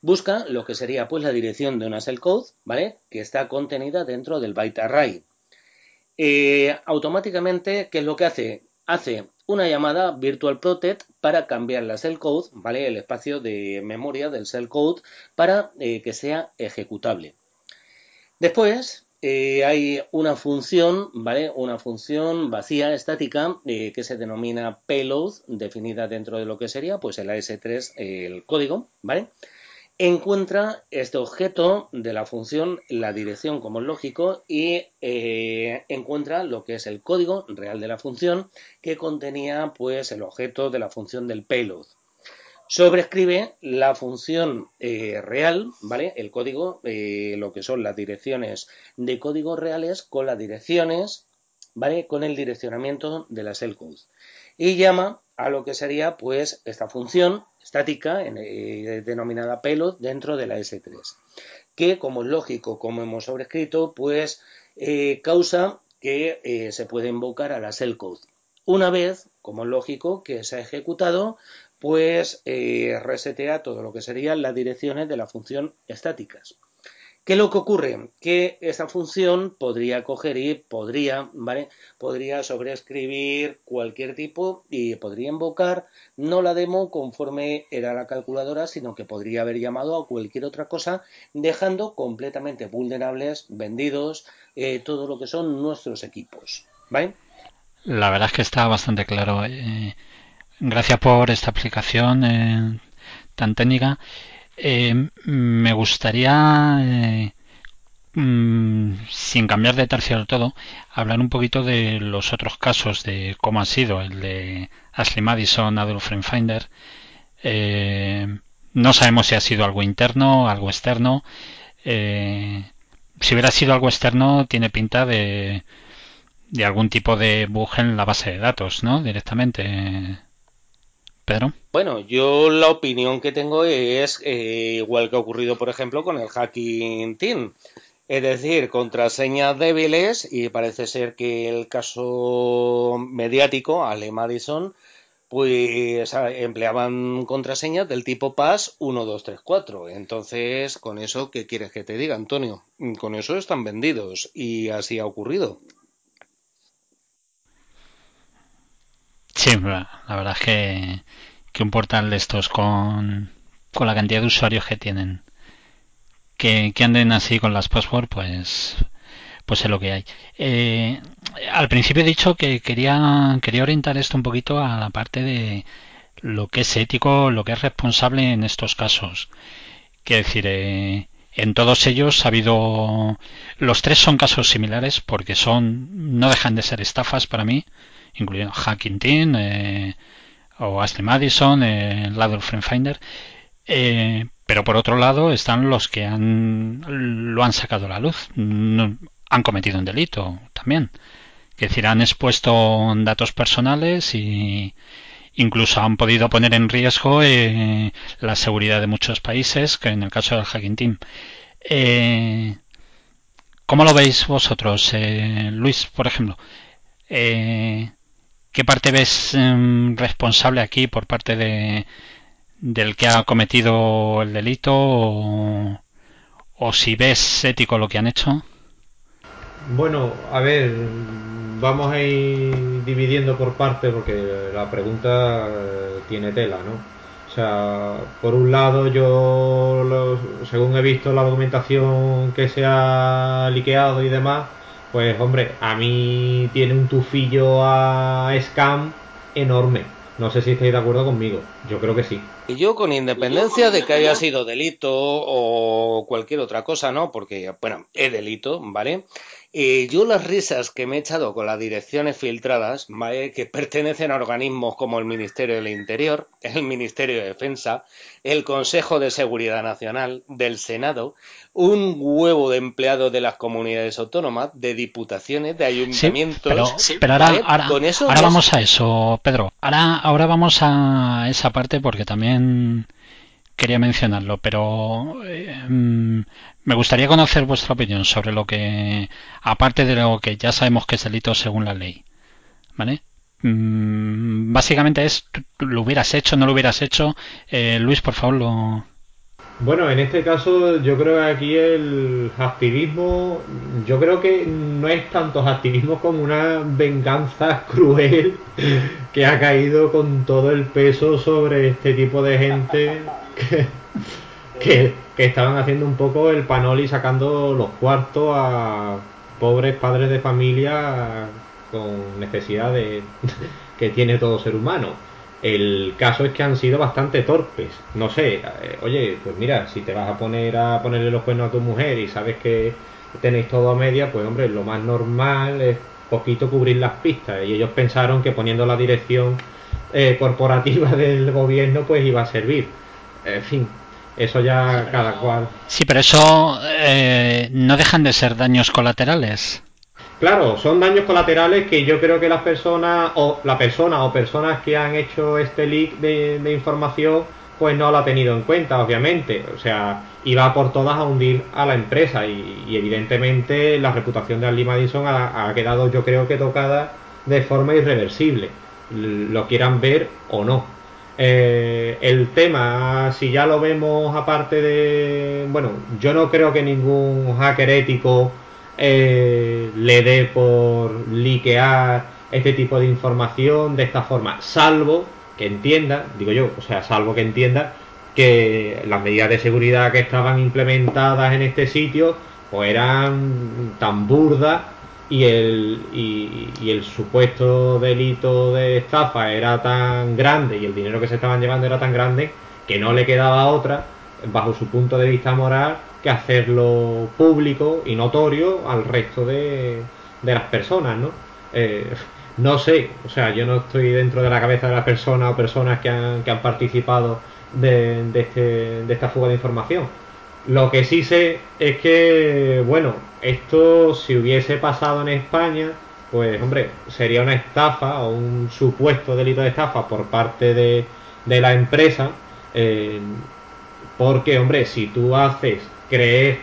B: busca lo que sería pues la dirección de una code, ¿vale? Que está contenida dentro del byte array. Eh, automáticamente, ¿qué es lo que hace? Hace una llamada virtual protect para cambiar la code, ¿vale? El espacio de memoria del code para eh, que sea ejecutable. Después, eh, hay una función, ¿vale? Una función vacía, estática, eh, que se denomina payload, definida dentro de lo que sería, pues el AS3, el código, ¿vale? Encuentra este objeto de la función, la dirección como es lógico, y eh, encuentra lo que es el código real de la función que contenía, pues, el objeto de la función del payload, sobrescribe la función eh, real, ¿vale? El código, eh, lo que son las direcciones de códigos reales con las direcciones, ¿vale? Con el direccionamiento de la code Y llama a lo que sería, pues, esta función estática, eh, denominada payload, dentro de la S3. Que, como es lógico, como hemos sobrescrito, pues, causa que se puede invocar a la code Una vez, como es lógico, que se ha ejecutado, pues eh, resetea todo lo que serían las direcciones de la función estáticas. ¿Qué es lo que ocurre? Que esta función podría coger y podría, ¿vale? Podría sobreescribir cualquier tipo y podría invocar no la demo conforme era la calculadora, sino que podría haber llamado a cualquier otra cosa, dejando completamente vulnerables, vendidos, eh, todo lo que son nuestros equipos, ¿vale?
A: La verdad es que está bastante claro. Eh, gracias por esta explicación eh, tan técnica. Eh, me gustaría, eh, mm, sin cambiar de tercio del todo, hablar un poquito de los otros casos, de cómo ha sido el de Ashley Madison, Adolf Finder. Eh, no sabemos si ha sido algo interno, algo externo. si hubiera sido algo externo, tiene pinta de, de algún tipo de bug en la base de datos, ¿no? Directamente.
B: Bueno, yo la opinión que tengo es eh, igual que ha ocurrido, por ejemplo, con el Hacking Team. Es decir, contraseñas débiles y parece ser que el caso mediático, Ale Madison, pues empleaban contraseñas del tipo PAS 1234. Entonces, con eso, ¿qué quieres que te diga, Antonio? Con eso están vendidos y así ha ocurrido.
A: Sí, la verdad es que, que un portal de estos con, con la cantidad de usuarios que tienen, que, que anden así con las password, pues pues es lo que hay. Eh, al principio he dicho que quería, quería orientar esto un poquito a la parte de lo que es ético, lo que es responsable en estos casos. Quiero decir, eh, en todos ellos ha habido. Los tres son casos similares porque son. no dejan de ser estafas para mí incluyendo Hacking Team eh, o Ashley Madison, eh, Ladder Friend Finder. Eh, pero por otro lado están los que han, lo han sacado a la luz, han cometido un delito también. Es decir, han expuesto datos personales y incluso han podido poner en riesgo eh, la seguridad de muchos países, que en el caso del Hacking Team. Eh, ¿Cómo lo veis vosotros, eh, Luis, por ejemplo? Eh, ¿Qué parte ves em, responsable aquí por parte de del que ha cometido el delito o, o si ves ético lo que han hecho?
C: Bueno, a ver, vamos a ir dividiendo por parte porque la pregunta eh, tiene tela, ¿no? O sea, por un lado yo, según he visto la documentación que se ha liqueado y demás, pues hombre, a mí tiene un tufillo a Scam enorme. No sé si estáis de acuerdo conmigo. Yo creo que sí.
B: Y yo con independencia de que haya sido delito o cualquier otra cosa, ¿no? Porque, bueno, es delito, ¿vale? Y yo las risas que me he echado con las direcciones filtradas, que pertenecen a organismos como el Ministerio del Interior, [laughs] el Ministerio de Defensa, el Consejo de Seguridad Nacional, del Senado, un huevo de empleados de las comunidades autónomas, de diputaciones, de ayuntamientos.
A: pero, ahora, ahora vamos a eso, Pedro. Ahora, ahora vamos a esa parte porque también quería mencionarlo, pero mm, me gustaría conocer vuestra opinión sobre lo que, aparte de lo que ya sabemos que es delito según la ley, ¿vale? Mm, básicamente es, ¿lo hubieras hecho, no lo hubieras hecho? Eh, Luis, por favor, lo...
C: Bueno, en este caso yo creo que aquí el activismo, yo creo que no es tanto activismo como una venganza [laughs] cruel que ha caído con todo el peso sobre este tipo de gente [laughs] que, estaban haciendo un poco el panoli sacando los cuartos a pobres padres de familia con necesidad de [laughs] que tiene todo ser humano. El caso es que han sido bastante torpes. No sé, eh, oye, pues mira, si te vas a poner a ponerle los cuernos a tu mujer y sabes que tenéis todo a media, pues hombre, lo más normal es poquito cubrir las pistas. Y ellos pensaron que poniendo la dirección eh, corporativa [laughs] del gobierno, pues iba a servir. En fin, eso ya cada cual.
A: Sí, pero eso eh, no dejan de ser daños colaterales.
C: Claro, son daños colaterales que yo creo que las personas o la persona o personas que han hecho este leak de, información pues no lo ha tenido en cuenta, obviamente. O sea, iba por todas a hundir a la empresa y, evidentemente la reputación de Ali Madison ha, ha, quedado yo creo que tocada de forma irreversible, lo quieran ver o no. Eh, el tema, si ya lo vemos aparte de... Bueno, yo no creo que ningún hacker ético eh, le dé por liquear este tipo de información de esta forma, salvo que entienda, digo yo, o sea, salvo que entienda que las medidas de seguridad que estaban implementadas en este sitio pues eran tan burdas y el, y, el supuesto delito de estafa era tan grande y el dinero que se estaban llevando era tan grande que no le quedaba otra, bajo su punto de vista moral, que hacerlo público y notorio al resto de, de las personas, ¿no? Eh, no sé, o sea, yo no estoy dentro de la cabeza de las personas o personas que han, que han participado de, de, este, de esta fuga de información lo que sí sé es que, bueno, esto si hubiese pasado en España, pues hombre, sería una estafa o un supuesto delito de estafa por parte de, la empresa, eh, porque, hombre, si tú haces creer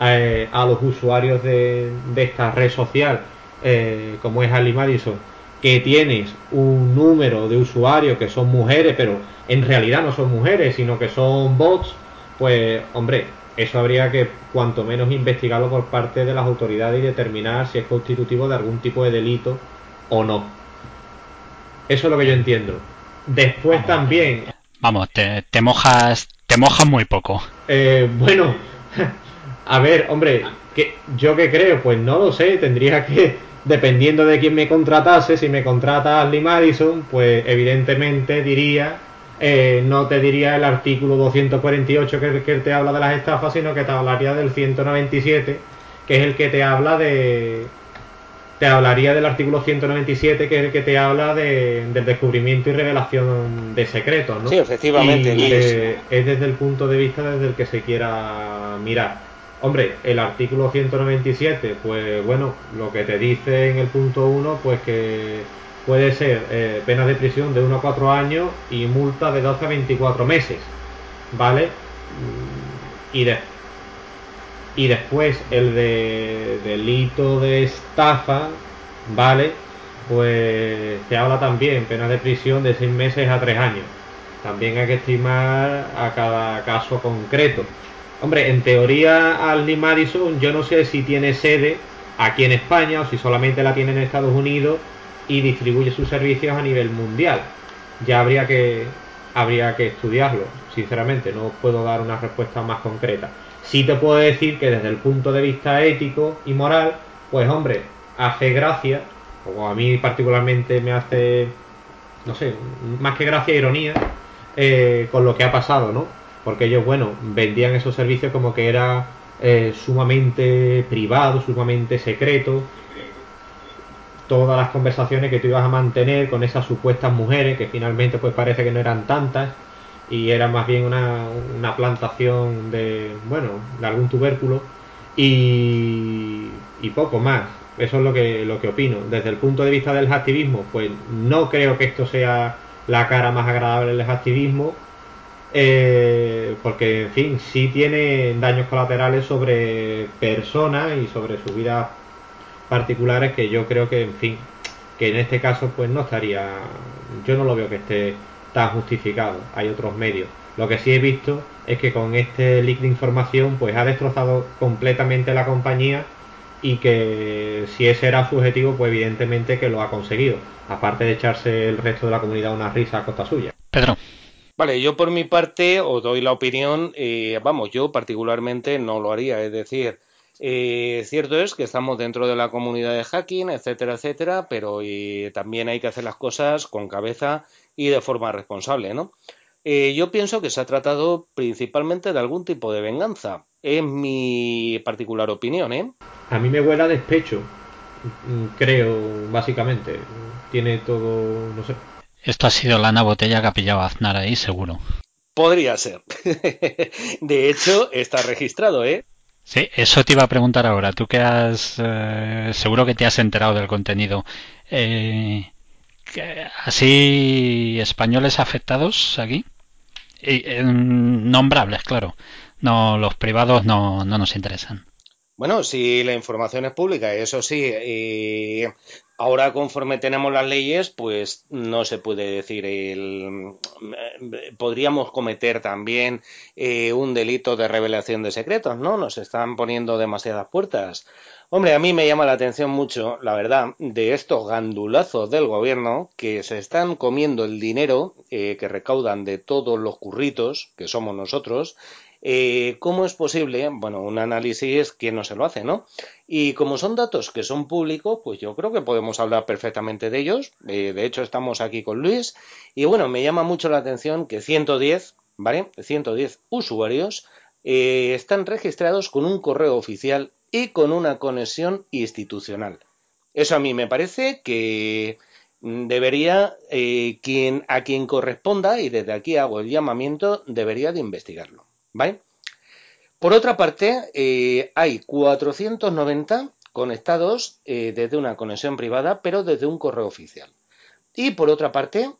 C: eh, a los usuarios de, esta red social, eh, como es Ali Madison, que tienes un número de usuarios que son mujeres, pero en realidad no son mujeres, sino que son bots, pues hombre, eso habría que cuanto menos investigarlo por parte de las autoridades y determinar si es constitutivo de algún tipo de delito o no. Eso es lo que yo entiendo. Después también.
A: Vamos, te, te, mojas, te mojas muy poco.
C: Eh, bueno, [laughs] a ver, hombre, que, ¿yo qué creo? Pues no lo sé, tendría que, dependiendo de quién me contratase, si me contrata Lee Madison, pues evidentemente diría eh, no te diría el artículo 248 que, que te habla de las estafas, sino que te hablaría del 197, que es el que te habla de... Te hablaría del artículo 197, que es el que te habla de, del descubrimiento y revelación de secretos, ¿no?
B: Sí, efectivamente.
C: es desde el punto de vista desde el que se quiera mirar. Hombre, el artículo 197, pues bueno, lo que te dice en el punto 1, pues que puede ser eh, pena de prisión de 1 a 4 años y multa de 12 a 24 meses, ¿vale? Y, de, y después el de delito de estafa, ¿vale? Pues se habla también pena de prisión de 6 meses a 3 años. También hay que estimar a cada caso concreto. Hombre, en teoría Aldi Madison yo no sé si tiene sede aquí en España o si solamente la tiene en Estados Unidos y distribuye sus servicios a nivel mundial. Ya habría que, habría que estudiarlo, sinceramente, no puedo dar una respuesta más concreta. Sí te puedo decir que desde el punto de vista ético y moral, pues hombre, hace gracia, o a mí particularmente me hace, no sé, más que gracia, ironía, eh, con lo que ha pasado, ¿no? Porque ellos, bueno, vendían esos servicios como que era eh, sumamente privado, sumamente secreto, todas las conversaciones que tú ibas a mantener con esas supuestas mujeres, que finalmente pues parece que no eran tantas, y era más bien una, una plantación de, bueno, de algún tubérculo, y, poco más. Eso es lo que, lo que opino. Desde el punto de vista del activismo, pues no creo que esto sea la cara más agradable del activismo, eh, porque en fin, sí tiene daños colaterales sobre personas y sobre su vida particulares que yo creo que, en fin, que en este caso pues no estaría, yo no lo veo que esté tan justificado, hay otros medios. Lo que sí he visto es que con este leak de información pues ha destrozado completamente la compañía y que si ese era su objetivo pues evidentemente que lo ha conseguido, aparte de echarse el resto de la comunidad una risa a costa suya.
A: Pedro.
B: Vale, yo por mi parte os doy la opinión, eh, vamos, yo particularmente no lo haría, es decir, eh, cierto es que estamos dentro de la comunidad de hacking, etcétera, etcétera, pero también hay que hacer las cosas con cabeza y de forma responsable, ¿no? Eh, yo pienso que se ha tratado principalmente de algún tipo de venganza. Es mi particular opinión, ¿eh?
C: A mí me huele a despecho, creo, básicamente. Tiene todo, no sé.
A: Esto ha sido lana botella que ha pillado Aznar ahí, seguro.
B: Podría ser. [laughs] de hecho, está registrado, ¿eh?
A: Sí, eso te iba a preguntar ahora. Tú que has, eh, seguro que te has enterado del contenido. Eh, así, españoles afectados aquí, y, nombrables, claro. No, los privados no, no nos interesan.
B: Bueno, si la información es pública, eso sí, eh, ahora conforme tenemos las leyes, pues no se puede decir el... Podríamos cometer también eh, un delito de revelación de secretos, ¿no? Nos están poniendo demasiadas puertas. Hombre, a mí me llama la atención mucho, la verdad, de estos gandulazos del gobierno que se están comiendo el dinero eh, que recaudan de todos los curritos, que somos nosotros, eh, ¿Cómo es posible? Bueno, un análisis, ¿quién no se lo hace, no? Y como son datos que son públicos, pues yo creo que podemos hablar perfectamente de ellos. Eh, de hecho, estamos aquí con Luis. Y bueno, me llama mucho la atención que 110, ¿vale? 110 usuarios eh, están registrados con un correo oficial y con una conexión institucional. Eso a mí me parece que debería, quien, a quien corresponda, y desde aquí hago el llamamiento, debería de investigarlo. ¿Vale? Por otra parte, eh, hay 490 conectados eh, desde una conexión privada, pero desde un correo oficial. Y por otra parte,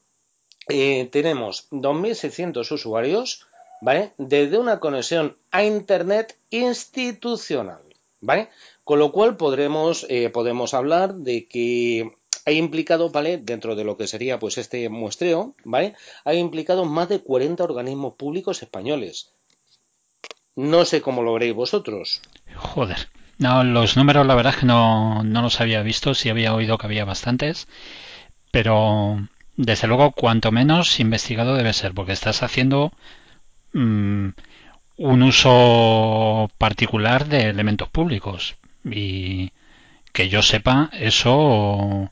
B: eh, tenemos 2.600 usuarios, ¿vale? Desde una conexión a Internet institucional, ¿vale? Con lo cual podremos, podemos hablar de que hay implicado, ¿vale? Dentro de lo que sería pues este muestreo, ¿vale? Hay implicado más de 40 organismos públicos españoles, no sé cómo lo veréis vosotros.
A: Joder. No, los números la verdad es que no, no los había visto, sí había oído que había bastantes, pero desde luego cuanto menos investigado debe ser, porque estás haciendo mm, un uso particular de elementos públicos y que yo sepa eso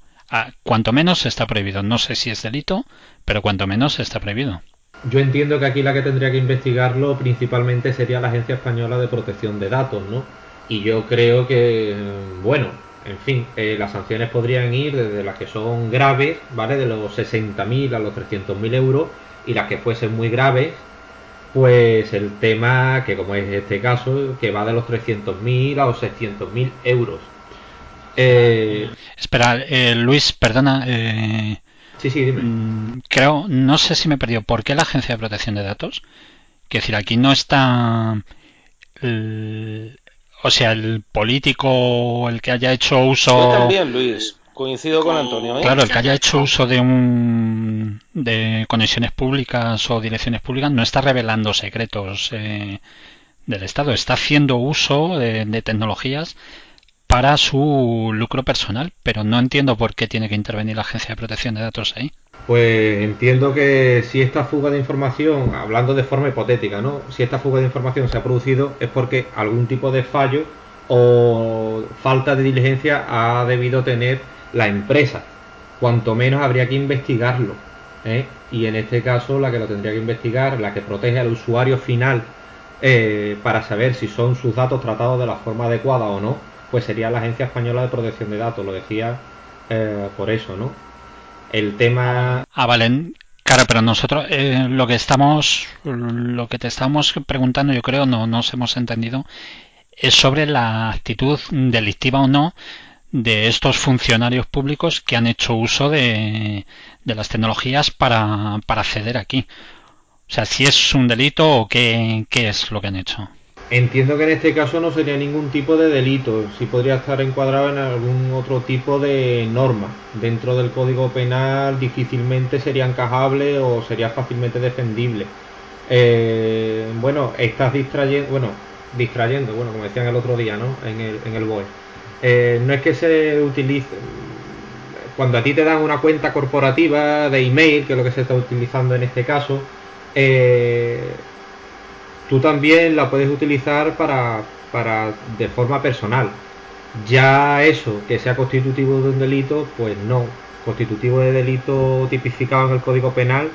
A: cuanto menos está prohibido. No sé si es delito, pero cuanto menos está prohibido.
C: Yo entiendo que aquí la que tendría que investigarlo principalmente sería la Agencia Española de Protección de Datos, ¿no? Y yo creo que, bueno, en fin, eh, las sanciones podrían ir desde las que son graves, ¿vale? De los 60.000 a los 300.000 euros, y las que fuesen muy graves, pues el tema, que como es este caso, que va de los 300.000 a los 600.000 euros.
A: Eh... Espera, eh, Luis, perdona, eh,
C: Sí, sí, dime. Mm,
A: creo, no sé si me he perdido. ¿Por qué la Agencia de Protección de Datos? Quiero decir, aquí no está. o sea, el político, el que haya hecho uso.
B: Yo también, Luis. Coincido con Antonio. ¿eh?
A: Claro, el que haya hecho uso de un de conexiones públicas o direcciones públicas no está revelando secretos eh, del Estado, está haciendo uso de tecnologías para su lucro personal, pero no entiendo por qué tiene que intervenir la Agencia de Protección de Datos ahí.
C: Pues entiendo que si esta fuga de información, hablando de forma hipotética, ¿no? Si esta fuga de información se ha producido es porque algún tipo de fallo o falta de diligencia ha debido tener la empresa. Cuanto menos habría que investigarlo. ¿eh? Y en este caso la que lo tendría que investigar, la que protege al usuario final eh, para saber si son sus datos tratados de la forma adecuada o no, pues sería la Agencia Española de Protección de Datos, lo decía eh, por eso, ¿no? El tema...
A: Ah, vale. Claro, pero nosotros eh, lo que estamos, lo que te estamos preguntando, yo creo, no nos hemos entendido, es sobre la actitud delictiva o no de estos funcionarios públicos que han hecho uso de, de las tecnologías para, acceder aquí. O sea, si es un delito o qué es lo que han hecho.
C: Entiendo que en este caso no sería ningún tipo de delito, sí podría estar encuadrado en algún otro tipo de norma. Dentro del Código Penal difícilmente sería encajable o sería fácilmente defendible. Eh, bueno, estás distrayendo, bueno, distrayendo, bueno, como decían el otro día, ¿no? En el, en el BOE. Eh, no es que se utilice, cuando a ti te dan una cuenta corporativa de email, que es lo que se está utilizando en este caso, eh, tú también la puedes utilizar para, para de forma personal. Ya eso, que sea constitutivo de un delito, pues no. Constitutivo de delito tipificado en el Código Penal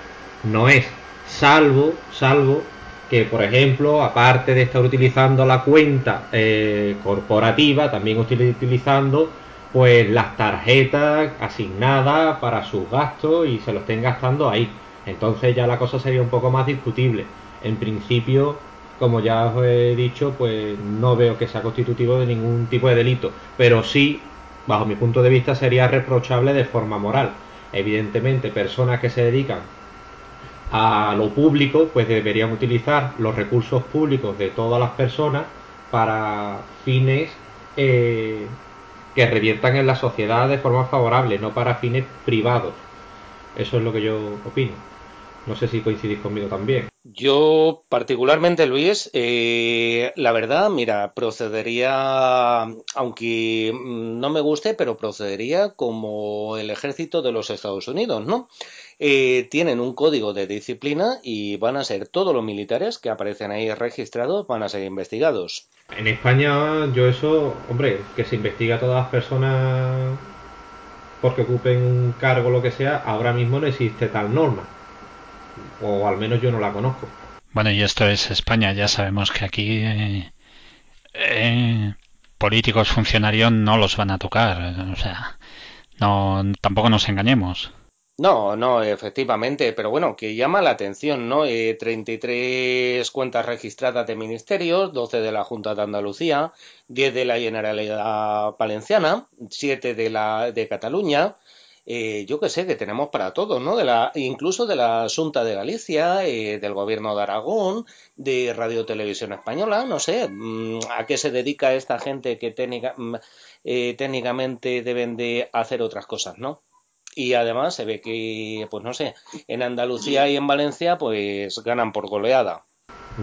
C: no es. Salvo, salvo que, por ejemplo, aparte de estar utilizando la cuenta eh, corporativa, también utilizando pues las tarjetas asignadas para sus gastos y se lo estén gastando ahí. Entonces ya la cosa sería un poco más discutible en principio, como ya os he dicho, pues no veo que sea constitutivo de ningún tipo de delito, pero sí, bajo mi punto de vista, sería reprochable de forma moral. Evidentemente, personas que se dedican a lo público, pues deberían utilizar los recursos públicos de todas las personas para fines eh, que reviertan en la sociedad de forma favorable, no para fines privados. Eso es lo que yo opino. No sé si coincidís conmigo también.
B: Yo, particularmente, Luis, eh, la verdad, mira, procedería, aunque no me guste, pero procedería como el ejército de los Estados Unidos, ¿no? Eh, tienen un código de disciplina y van a ser todos los militares que aparecen ahí registrados, van a ser investigados.
C: En España, yo eso, hombre, que se investiga a todas las personas porque ocupen un cargo o lo que sea, ahora mismo no existe tal norma o al menos yo no la conozco.
A: Bueno, y esto es España, ya sabemos que aquí eh, eh, políticos, funcionarios no los van a tocar, o sea, no, tampoco nos engañemos.
B: No, no, efectivamente, pero bueno, que llama la atención, ¿no? Eh, 33 cuentas registradas de ministerios, 12 de la Junta de Andalucía, 10 de la Generalidad Valenciana, 7 de la de Cataluña, eh, yo que sé, que tenemos para todos, ¿no? De la, incluso de la Junta de Galicia, eh, del Gobierno de Aragón, de Radio Televisión Española, no sé, mm, a qué se dedica esta gente que mm, eh, técnicamente deben de hacer otras cosas, ¿no? Y además se ve que, pues no sé, en Andalucía y en Valencia, pues ganan por goleada.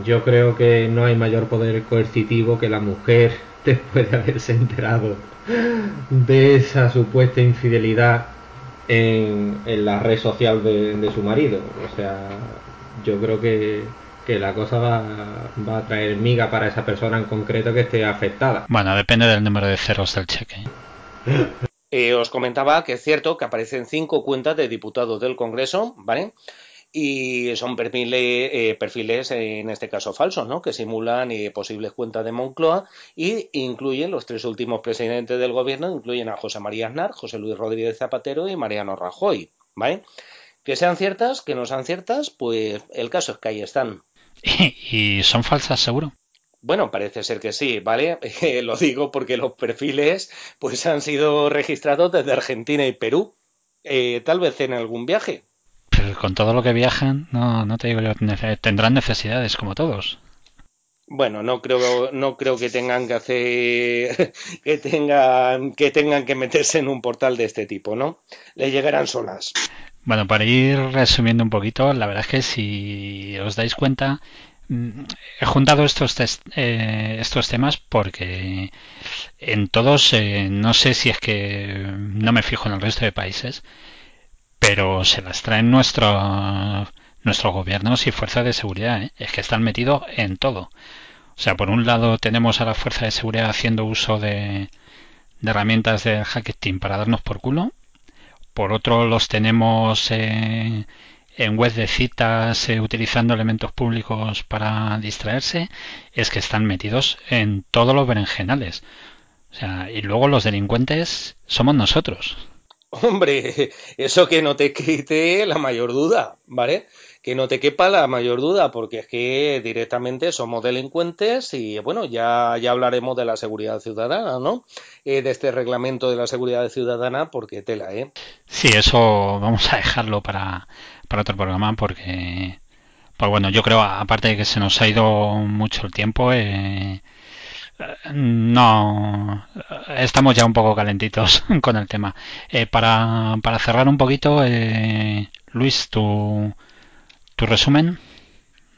C: Yo creo que no hay mayor poder coercitivo que la mujer [laughs] después de haberse enterado de esa supuesta infidelidad en, la red social de, su marido. O sea, yo creo que, la cosa va, va, a traer miga para esa persona en concreto que esté afectada.
A: Bueno, depende del número de ceros del cheque.
B: Eh, os comentaba que es cierto que aparecen cinco cuentas de diputados del Congreso, ¿vale? Y son perfiles, eh, perfiles en este caso falsos, ¿no? que simulan eh, posibles cuentas de Moncloa y incluyen los tres últimos presidentes del gobierno, incluyen a José María Aznar, José Luis Rodríguez Zapatero y Mariano Rajoy, ¿vale? Que sean ciertas, que no sean ciertas, pues el caso es que ahí están. [laughs]
A: ¿Y son falsas, seguro?
B: Bueno, parece ser que sí, ¿vale? [laughs] lo digo porque los perfiles pues han sido registrados desde Argentina y Perú, eh, tal vez en algún viaje,
A: con todo lo que viajan, no, no te digo yo, tendrán necesidades como todos.
B: Bueno, no creo, no creo que tengan que hacer, [laughs] que tengan, que tengan que meterse en un portal de este tipo, ¿no? Le llegarán solas.
A: Bueno, para ir resumiendo un poquito, la verdad es que si os dais cuenta, mm, he juntado estos, eh, estos temas porque en todos, eh, no sé si es que no me fijo en el resto de países, pero se las traen nuestro, nuestros gobiernos y fuerzas de seguridad. ¿eh? Es que están metidos en todo. O sea, por un lado tenemos a la fuerza de seguridad haciendo uso de, de herramientas de hacking para darnos por culo. Por otro los tenemos eh, en web de citas eh, utilizando elementos públicos para distraerse. Es que están metidos en todos los berenjenales. O sea, y luego los delincuentes somos nosotros.
B: Hombre, eso que no te quite la mayor duda, ¿vale? Que no te quepa la mayor duda, porque es que directamente somos delincuentes y bueno, ya, ya hablaremos de la seguridad ciudadana, ¿no? Eh, de este reglamento de la seguridad ciudadana, porque tela, ¿eh?
A: Sí, eso vamos a dejarlo para, para otro programa, porque, pues bueno, yo creo, aparte de que se nos ha ido mucho el tiempo, eh, no, estamos ya un poco calentitos [laughs] con el tema. Eh, para, para, cerrar un poquito, eh, Luis, tu, tu resumen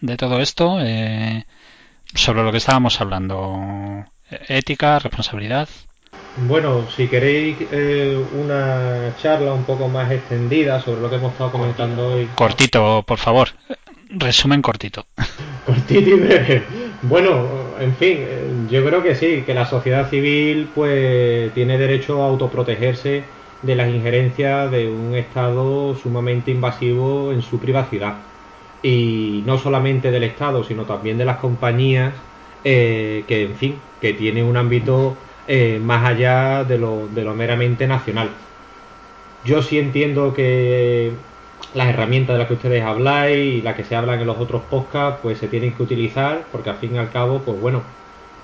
A: de todo esto eh, sobre lo que estábamos hablando. Ética, responsabilidad.
C: Bueno, si queréis una charla un poco más extendida sobre lo que hemos estado comentando hoy.
A: Cortito, por favor. Resumen cortito. [laughs]
C: Cortito y breve. Bueno, en fin, yo creo que sí, que la sociedad civil pues tiene derecho a autoprotegerse de las injerencias de un Estado sumamente invasivo en su privacidad. Y no solamente del Estado, sino también de las compañías eh, que, en fin, que tiene un ámbito eh, más allá de lo, de lo meramente nacional. Yo sí entiendo que las herramientas de las que ustedes habláis y las que se hablan en los otros podcasts, pues se tienen que utilizar, porque al fin y al cabo, pues bueno,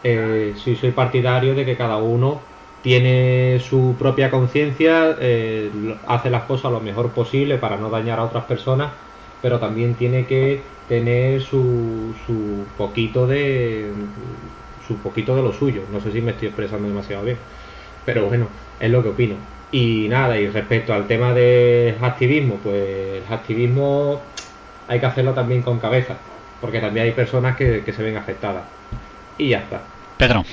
C: eh, sí soy partidario de que cada uno tiene su propia conciencia, eh, hace las cosas lo mejor posible para no dañar a otras personas, pero también tiene que tener su, su poquito de su poquito de lo suyo. No sé si me estoy expresando demasiado bien, pero bueno, es lo que opino. Y nada, y respecto al tema del activismo, pues el activismo hay que hacerlo también con cabeza, porque también hay personas que, se ven afectadas. Y ya está.
A: Pedro.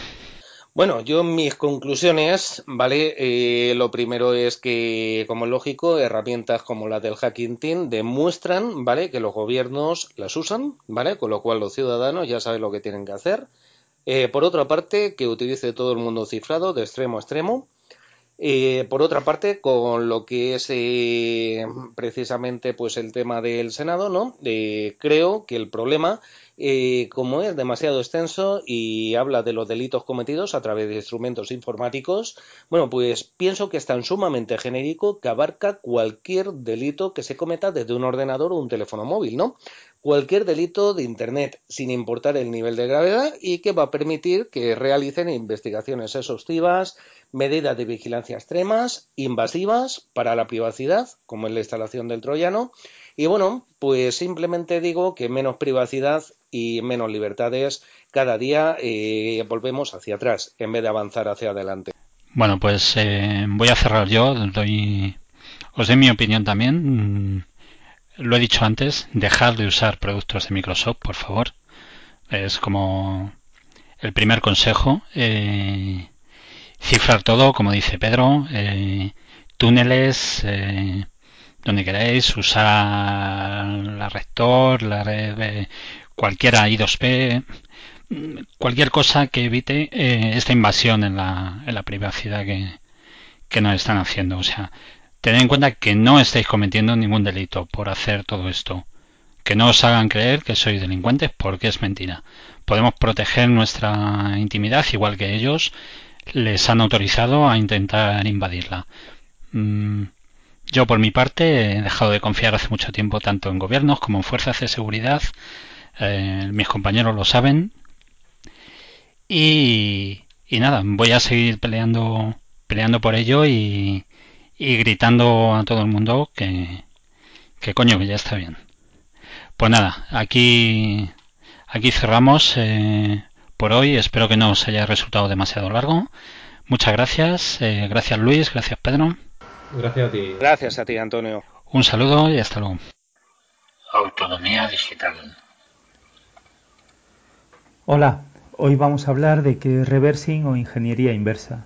B: Bueno, yo mis conclusiones, ¿vale? Eh, lo primero es que, como es lógico, herramientas como la del Hacking Team demuestran, ¿vale? Que los gobiernos las usan, ¿vale? Con lo cual los ciudadanos ya saben lo que tienen que hacer. Eh, por otra parte, que utilice todo el mundo cifrado de extremo a extremo. Eh, por otra parte, con lo que es eh, precisamente pues el tema del Senado, ¿no? Eh, creo que el problema, como es demasiado extenso y habla de los delitos cometidos a través de instrumentos informáticos, bueno, pues pienso que es tan sumamente genérico que abarca cualquier delito que se cometa desde un ordenador o un teléfono móvil, ¿no? cualquier delito de Internet, sin importar el nivel de gravedad, y que va a permitir que realicen investigaciones exhaustivas, medidas de vigilancia extremas, invasivas para la privacidad, como es la instalación del troyano. Y bueno, pues simplemente digo que menos privacidad y menos libertades cada día eh, volvemos hacia atrás en vez de avanzar hacia adelante.
A: Bueno, pues eh, voy a cerrar yo. Doy, os doy mi opinión también lo he dicho antes, dejar de usar productos de Microsoft, por favor. Es como el primer consejo. Eh, cifrar todo, como dice Pedro. Eh, túneles, eh, donde queráis, usar la rector, la red, cualquiera I2P, cualquier cosa que evite esta invasión en la, en la privacidad que, que nos están haciendo. O sea, Tened en cuenta que no estáis cometiendo ningún delito por hacer todo esto. Que no os hagan creer que sois delincuentes porque es mentira. Podemos proteger nuestra intimidad igual que ellos les han autorizado a intentar invadirla. Mm, yo por mi parte he dejado de confiar hace mucho tiempo tanto en gobiernos como en fuerzas de seguridad. Eh, mis compañeros lo saben. Y, y nada, voy a seguir peleando, peleando por ello y, y gritando a todo el mundo que, que coño, que ya está bien. Pues nada, aquí, aquí cerramos eh, por hoy. Espero que no os haya resultado demasiado largo. Muchas gracias. Eh, gracias Luis, gracias Pedro.
C: Gracias a ti.
B: Gracias a ti, Antonio.
A: Un saludo y hasta luego.
D: Autonomía digital.
E: Hola, hoy vamos a hablar de qué es reversing o ingeniería inversa.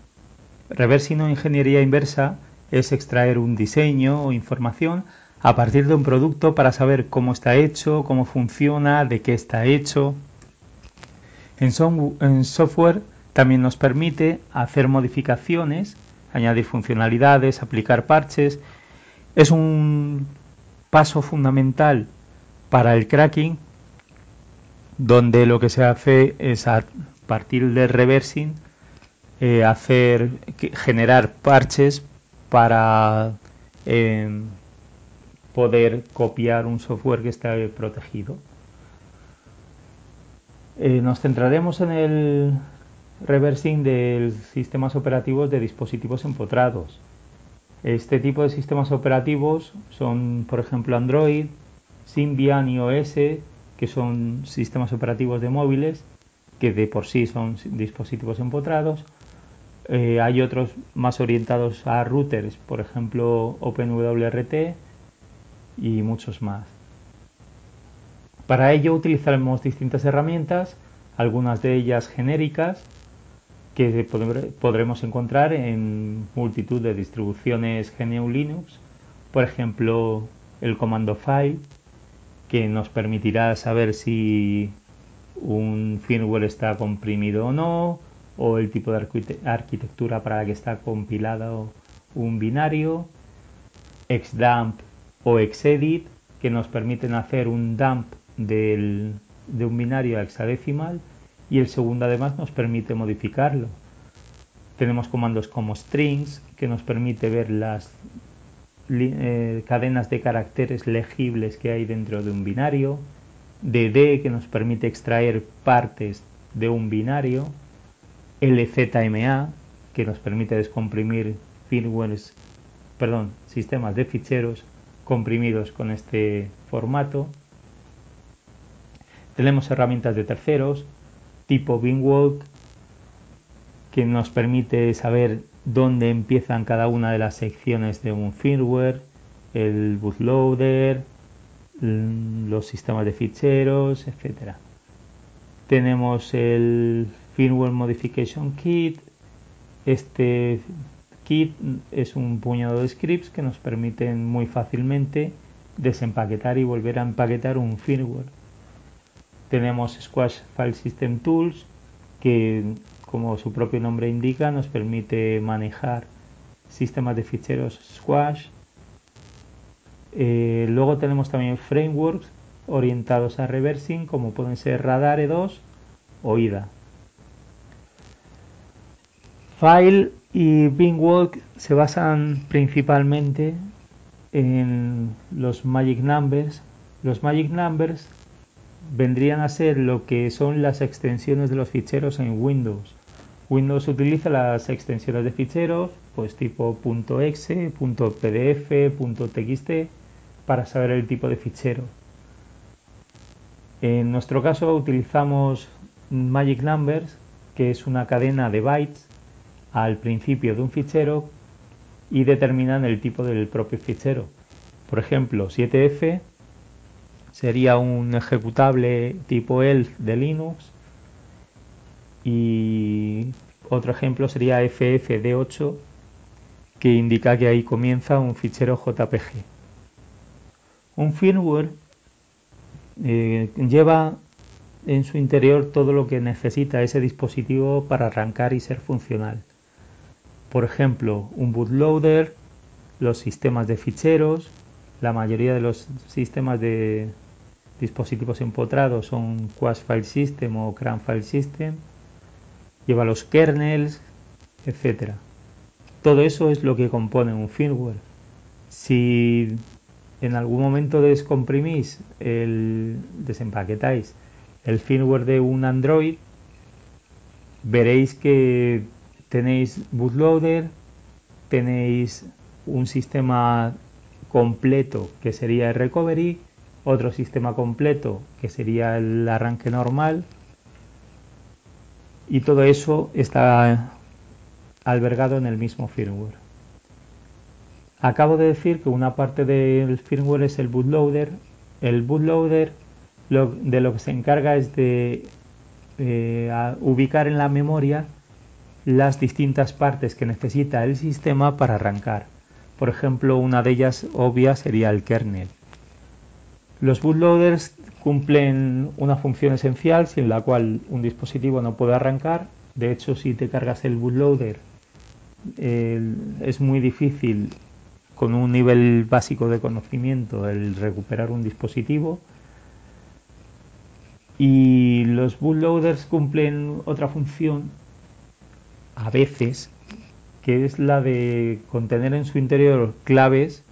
E: Reversing o ingeniería inversa es extraer un diseño o información a partir de un producto para saber cómo está hecho, cómo funciona, de qué está hecho. En, software también nos permite hacer modificaciones, añadir funcionalidades, aplicar parches. Es un paso fundamental para el cracking donde lo que se hace es a partir del reversing eh, hacer generar parches para em, poder copiar un software que está protegido. Eh, nos centraremos en el reversing de sistemas operativos de dispositivos empotrados. Este tipo de sistemas operativos son, por ejemplo, Android, Symbian y OS, que son sistemas operativos de móviles, que de por sí son dispositivos empotrados, eh, hay otros más orientados a routers, por ejemplo OpenWRT y muchos más. Para ello utilizaremos distintas herramientas, algunas de ellas genéricas, que podremos encontrar en multitud de distribuciones GNU Linux, por ejemplo el comando file, que nos permitirá saber si un firmware está comprimido o no, o el tipo de arquitectura para la que está compilado un binario, xdump o xedit, que nos permiten hacer un dump de un binario hexadecimal y el segundo además nos permite modificarlo. Tenemos comandos como strings que nos permite ver las eh, cadenas de caracteres legibles que hay dentro de un binario, dd que nos permite extraer partes de un binario, LZMA, que nos permite descomprimir firmwares, perdón, sistemas de ficheros comprimidos con este formato. Tenemos herramientas de terceros tipo Beamwalk, que nos permite saber dónde empiezan cada una de las secciones de un firmware, el bootloader, los sistemas de ficheros, etc. Tenemos el Firmware Modification Kit. Este kit es un puñado de scripts que nos permiten muy fácilmente desempaquetar y volver a empaquetar un firmware. Tenemos Squash File System Tools que como su propio nombre indica nos permite manejar sistemas de ficheros Squash. Eh, luego tenemos también frameworks orientados a reversing como pueden ser Radare 2 o IDA. File y Bingwalk se basan principalmente en los Magic Numbers. Los Magic Numbers vendrían a ser lo que son las extensiones de los ficheros en Windows. Windows utiliza las extensiones de ficheros, pues tipo .exe, .pdf, .txt, para saber el tipo de fichero. En nuestro caso utilizamos Magic Numbers, que es una cadena de bytes al principio de un fichero y determinan el tipo del propio fichero. Por ejemplo, 7F sería un ejecutable tipo ELF de Linux y otro ejemplo sería FFD8 que indica que ahí comienza un fichero JPG. Un firmware eh, lleva en su interior todo lo que necesita ese dispositivo para arrancar y ser funcional. Por ejemplo, un bootloader, los sistemas de ficheros, la mayoría de los sistemas de dispositivos empotrados son Quash File System o CRAN File System, lleva los kernels, etc. Todo eso es lo que compone un firmware. Si en algún momento descomprimís, el, desempaquetáis el firmware de un Android, veréis que tenéis bootloader, tenéis un sistema completo que sería el recovery, otro sistema completo que sería el arranque normal y todo eso está albergado en el mismo firmware. Acabo de decir que una parte del firmware es el bootloader. El bootloader de lo que se encarga es de eh, ubicar en la memoria las distintas partes que necesita el sistema para arrancar. Por ejemplo, una de ellas obvia sería el kernel. Los bootloaders cumplen una función esencial sin la cual un dispositivo no puede arrancar. De hecho, si te cargas el bootloader, es muy difícil con un nivel básico de conocimiento el recuperar un dispositivo. Y los bootloaders cumplen otra función a veces, que es la de contener en su interior claves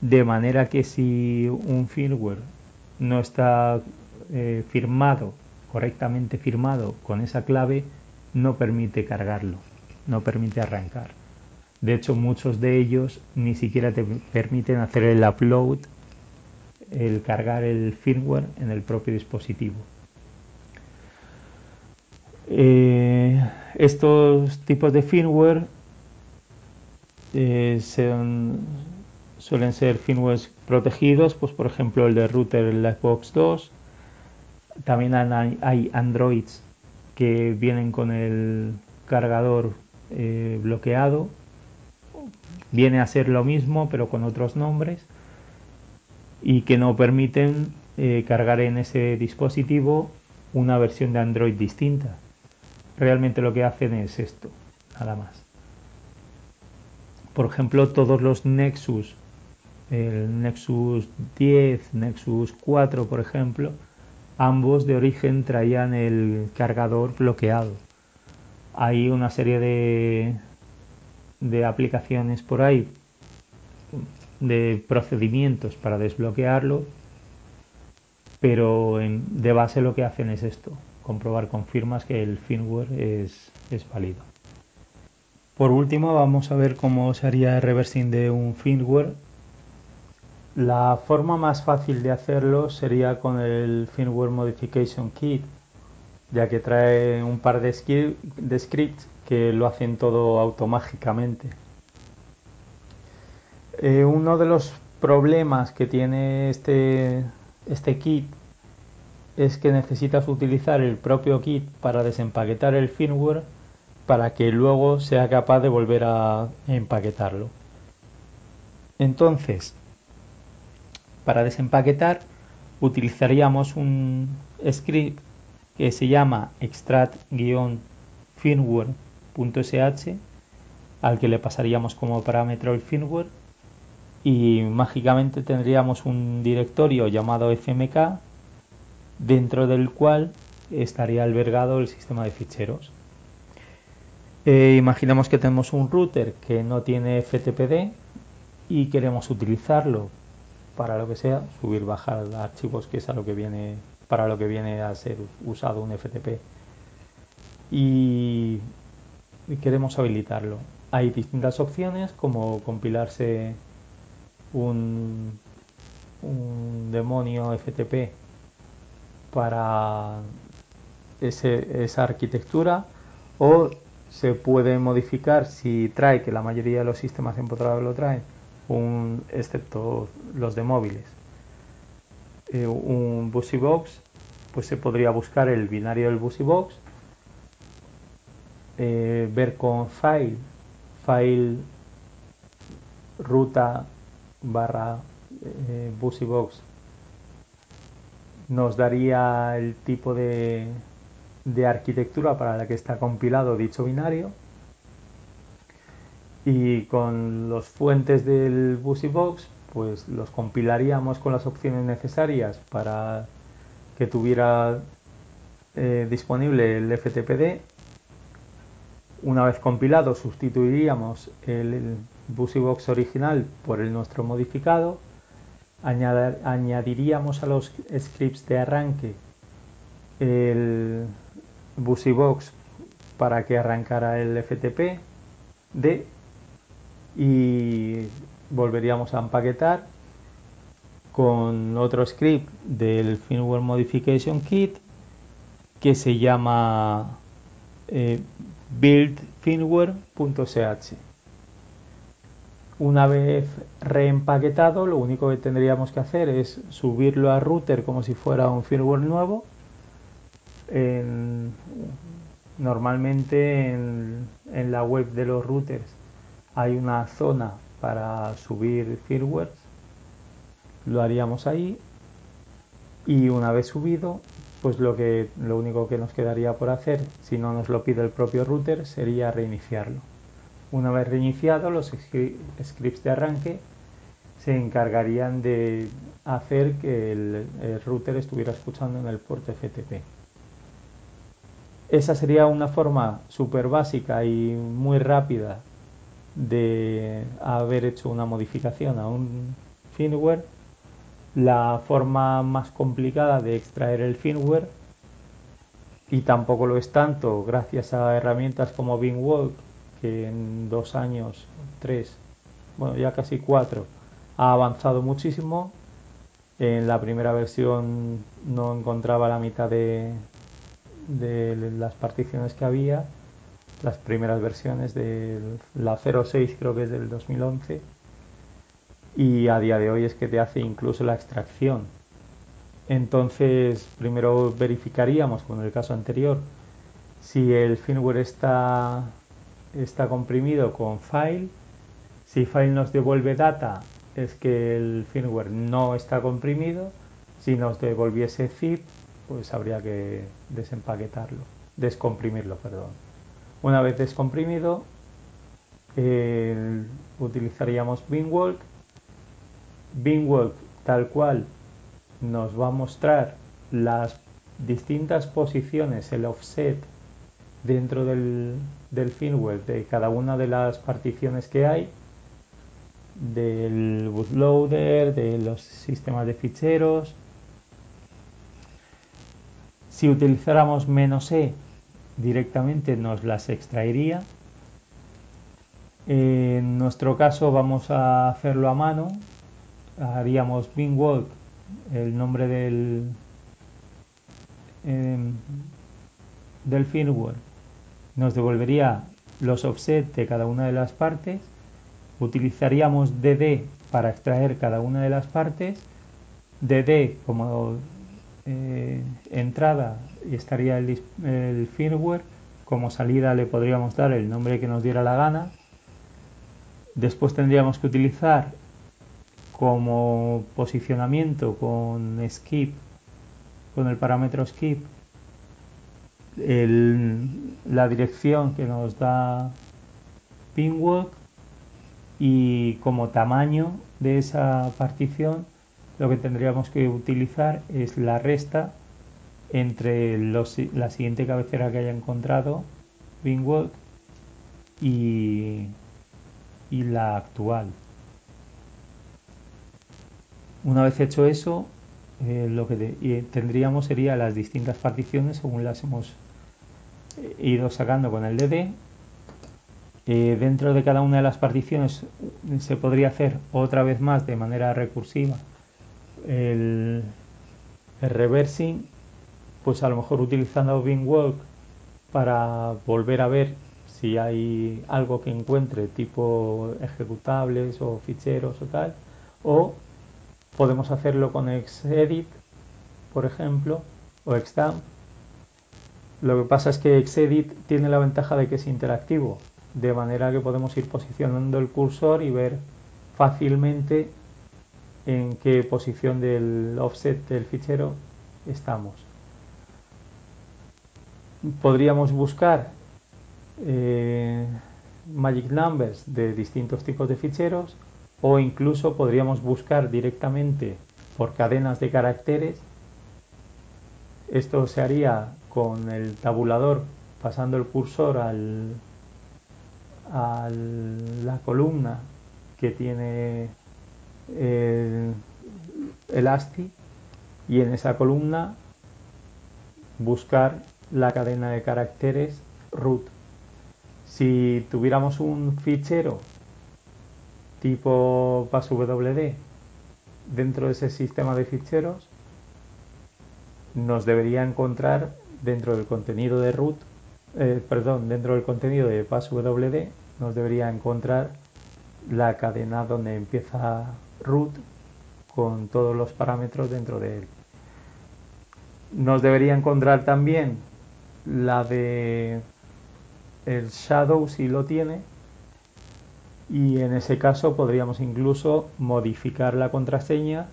E: de manera que si un firmware no está eh, firmado, correctamente firmado con esa clave, no permite cargarlo, no permite arrancar. De hecho, muchos de ellos ni siquiera te permiten hacer el upload, el cargar el firmware en el propio dispositivo. Eh, estos tipos de firmware eh, suelen ser firmwares protegidos, pues por ejemplo el de router Livebox 2. También hay, Androids que vienen con el cargador eh, bloqueado. Viene a ser lo mismo pero con otros nombres y que no permiten cargar en ese dispositivo una versión de Android distinta realmente lo que hacen es esto, nada más. Por ejemplo, todos los Nexus, el Nexus 10, Nexus 4, por ejemplo, ambos de origen traían el cargador bloqueado. Hay una serie de, de aplicaciones por ahí, de procedimientos para desbloquearlo, pero de base lo que hacen es esto, comprobar con firmas que el firmware es, es válido. Por último, vamos a ver cómo se haría el reversing de un firmware. La forma más fácil de hacerlo sería con el Firmware Modification Kit. ya que trae un par de, scripts que lo hacen todo automáticamente. Eh, uno de los problemas que tiene este, este kit es que necesitas utilizar el propio kit para desempaquetar el firmware para que luego sea capaz de volver a empaquetarlo. Entonces, para desempaquetar utilizaríamos un script que se llama extract-firmware.sh al que le pasaríamos como parámetro el firmware y mágicamente tendríamos un directorio llamado fmk dentro del cual estaría albergado el sistema de ficheros. Eh, imaginemos que tenemos un router que no tiene FTPD y queremos utilizarlo para lo que sea, subir, bajar archivos, que es a lo que viene, para lo que viene a ser usado un FTP. Y, queremos habilitarlo. Hay distintas opciones como compilarse un, un demonio FTP para esa arquitectura o se puede modificar si trae, que la mayoría de los sistemas empotrados lo traen, un, excepto los de móviles, eh, un BusyBox, pues se podría buscar el binario del BusyBox, eh, ver con file, file ruta barra eh, BusyBox nos daría el tipo de, de arquitectura para la que está compilado dicho binario y con los fuentes del BusyBox pues los compilaríamos con las opciones necesarias para que tuviera eh, disponible el FTPD una vez compilado sustituiríamos el, BusyBox original por el nuestro modificado. Añadiríamos a los scripts de arranque el BusyBox para que arrancara el FTP D y volveríamos a empaquetar con otro script del firmware modification kit que se llama eh, buildfirmware.sh una vez reempaquetado, lo único que tendríamos que hacer es subirlo a router como si fuera un firmware nuevo. normalmente en, en, la web de los routers hay una zona para subir firmware. Lo haríamos ahí. Y una vez subido, pues lo, que, lo único que nos quedaría por hacer, si no nos lo pide el propio router, sería reiniciarlo. Una vez reiniciado, los scripts de arranque se encargarían de hacer que el, router estuviera escuchando en el puerto FTP. Esa sería una forma súper básica y muy rápida de haber hecho una modificación a un firmware. La forma más complicada de extraer el firmware y tampoco lo es tanto gracias a herramientas como BingWalk que en dos años, tres, bueno, ya casi cuatro, ha avanzado muchísimo. En la primera versión no encontraba la mitad de, de las particiones que había. Las primeras versiones de la 06 creo que es del 2011. Y a día de hoy es que te hace incluso la extracción. Entonces, primero verificaríamos, como en el caso anterior, si el firmware está está comprimido con file. Si file nos devuelve data es que el firmware no está comprimido. Si nos devolviese zip, pues habría que desempaquetarlo, descomprimirlo, perdón. Una vez descomprimido, utilizaríamos binwalk. Binwalk tal cual nos va a mostrar las distintas posiciones, el offset dentro del, del firmware de cada una de las particiones que hay del bootloader, de los sistemas de ficheros. Si utilizáramos menos "-e", directamente nos las extraería. En nuestro caso vamos a hacerlo a mano. Haríamos binwalk, el nombre del, em, del firmware nos devolvería los offsets de cada una de las partes, utilizaríamos DD para extraer cada una de las partes, DD como eh, entrada estaría el, firmware, como salida le podríamos dar el nombre que nos diera la gana, después tendríamos que utilizar como posicionamiento con skip, con el parámetro skip, la dirección que nos da pinwalk y como tamaño de esa partición lo que tendríamos que utilizar es la resta entre la siguiente cabecera que haya encontrado pinwalk y, la actual una vez hecho eso eh, lo que tendríamos sería las distintas particiones según las hemos ido sacando con el DD. Eh, dentro de cada una de las particiones se podría hacer otra vez más de manera recursiva el, reversing, pues a lo mejor utilizando walk para volver a ver si hay algo que encuentre tipo ejecutables o ficheros o tal, o podemos hacerlo con Xedit, por ejemplo, o Xdump, lo que pasa es que Xedit tiene la ventaja de que es interactivo, de manera que podemos ir posicionando el cursor y ver fácilmente en qué posición del offset del fichero estamos. Podríamos buscar eh, magic numbers de distintos tipos de ficheros o incluso podríamos buscar directamente por cadenas de caracteres. Esto se haría con el tabulador pasando el cursor al, a la columna que tiene el, el ASCII y en esa columna buscar la cadena de caracteres root. Si tuviéramos un fichero tipo PassWD dentro de ese sistema de ficheros, nos debería encontrar dentro del contenido de root, eh, perdón, dentro del contenido de passwd nos debería encontrar la cadena donde empieza root con todos los parámetros dentro de él. Nos debería encontrar también la de el shadow si lo tiene y en ese caso podríamos incluso modificar la contraseña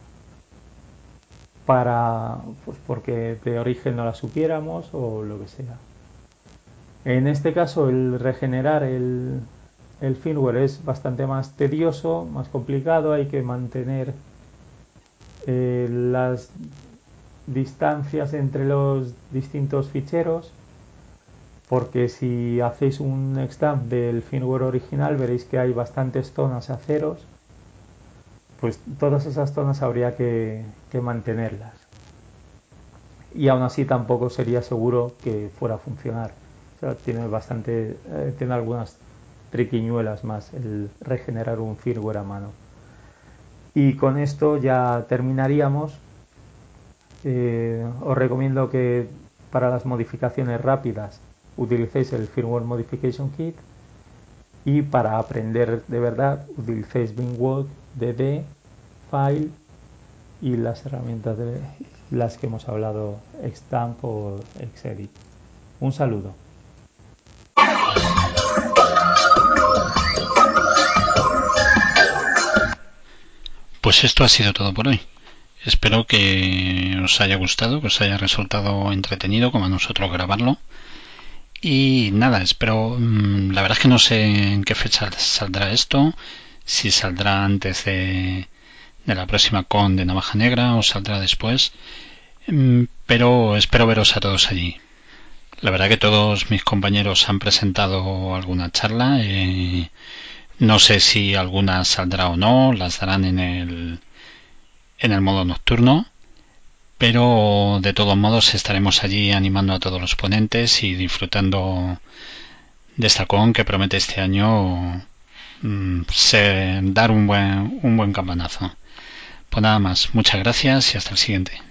E: para pues porque de origen no la supiéramos o lo que sea. En este caso el regenerar el, el firmware es bastante más tedioso, más complicado, hay que mantener eh, las distancias entre los distintos ficheros porque si hacéis un extamp del firmware original veréis que hay bastantes zonas a ceros pues todas esas zonas habría que, mantenerlas. Y aún así tampoco sería seguro que fuera a funcionar. tiene bastante, eh, tiene algunas triquiñuelas más el regenerar un firmware a mano. Y con esto ya terminaríamos. Eh, os recomiendo que para las modificaciones rápidas utilicéis el Firmware Modification Kit y para aprender de verdad utilicéis Bingwalk DD, File y las herramientas de las que hemos hablado, Extamp o Xedit. Un saludo.
A: Pues esto ha sido todo por hoy. Espero que os haya gustado, que os haya resultado entretenido como a nosotros grabarlo. Y nada, espero, mm, la verdad es que no sé en qué fecha saldrá esto, si saldrá antes de, la próxima con de Navaja Negra o saldrá después, mm, pero espero veros a todos allí. La verdad que todos mis compañeros han presentado alguna charla. Eh, no sé si alguna saldrá o no, las darán en el, en el modo nocturno, pero de todos modos estaremos allí animando a todos los ponentes y disfrutando de esta con que promete este año mm, ser, dar un buen, un buen campanazo. Pues nada más, muchas gracias y hasta el siguiente.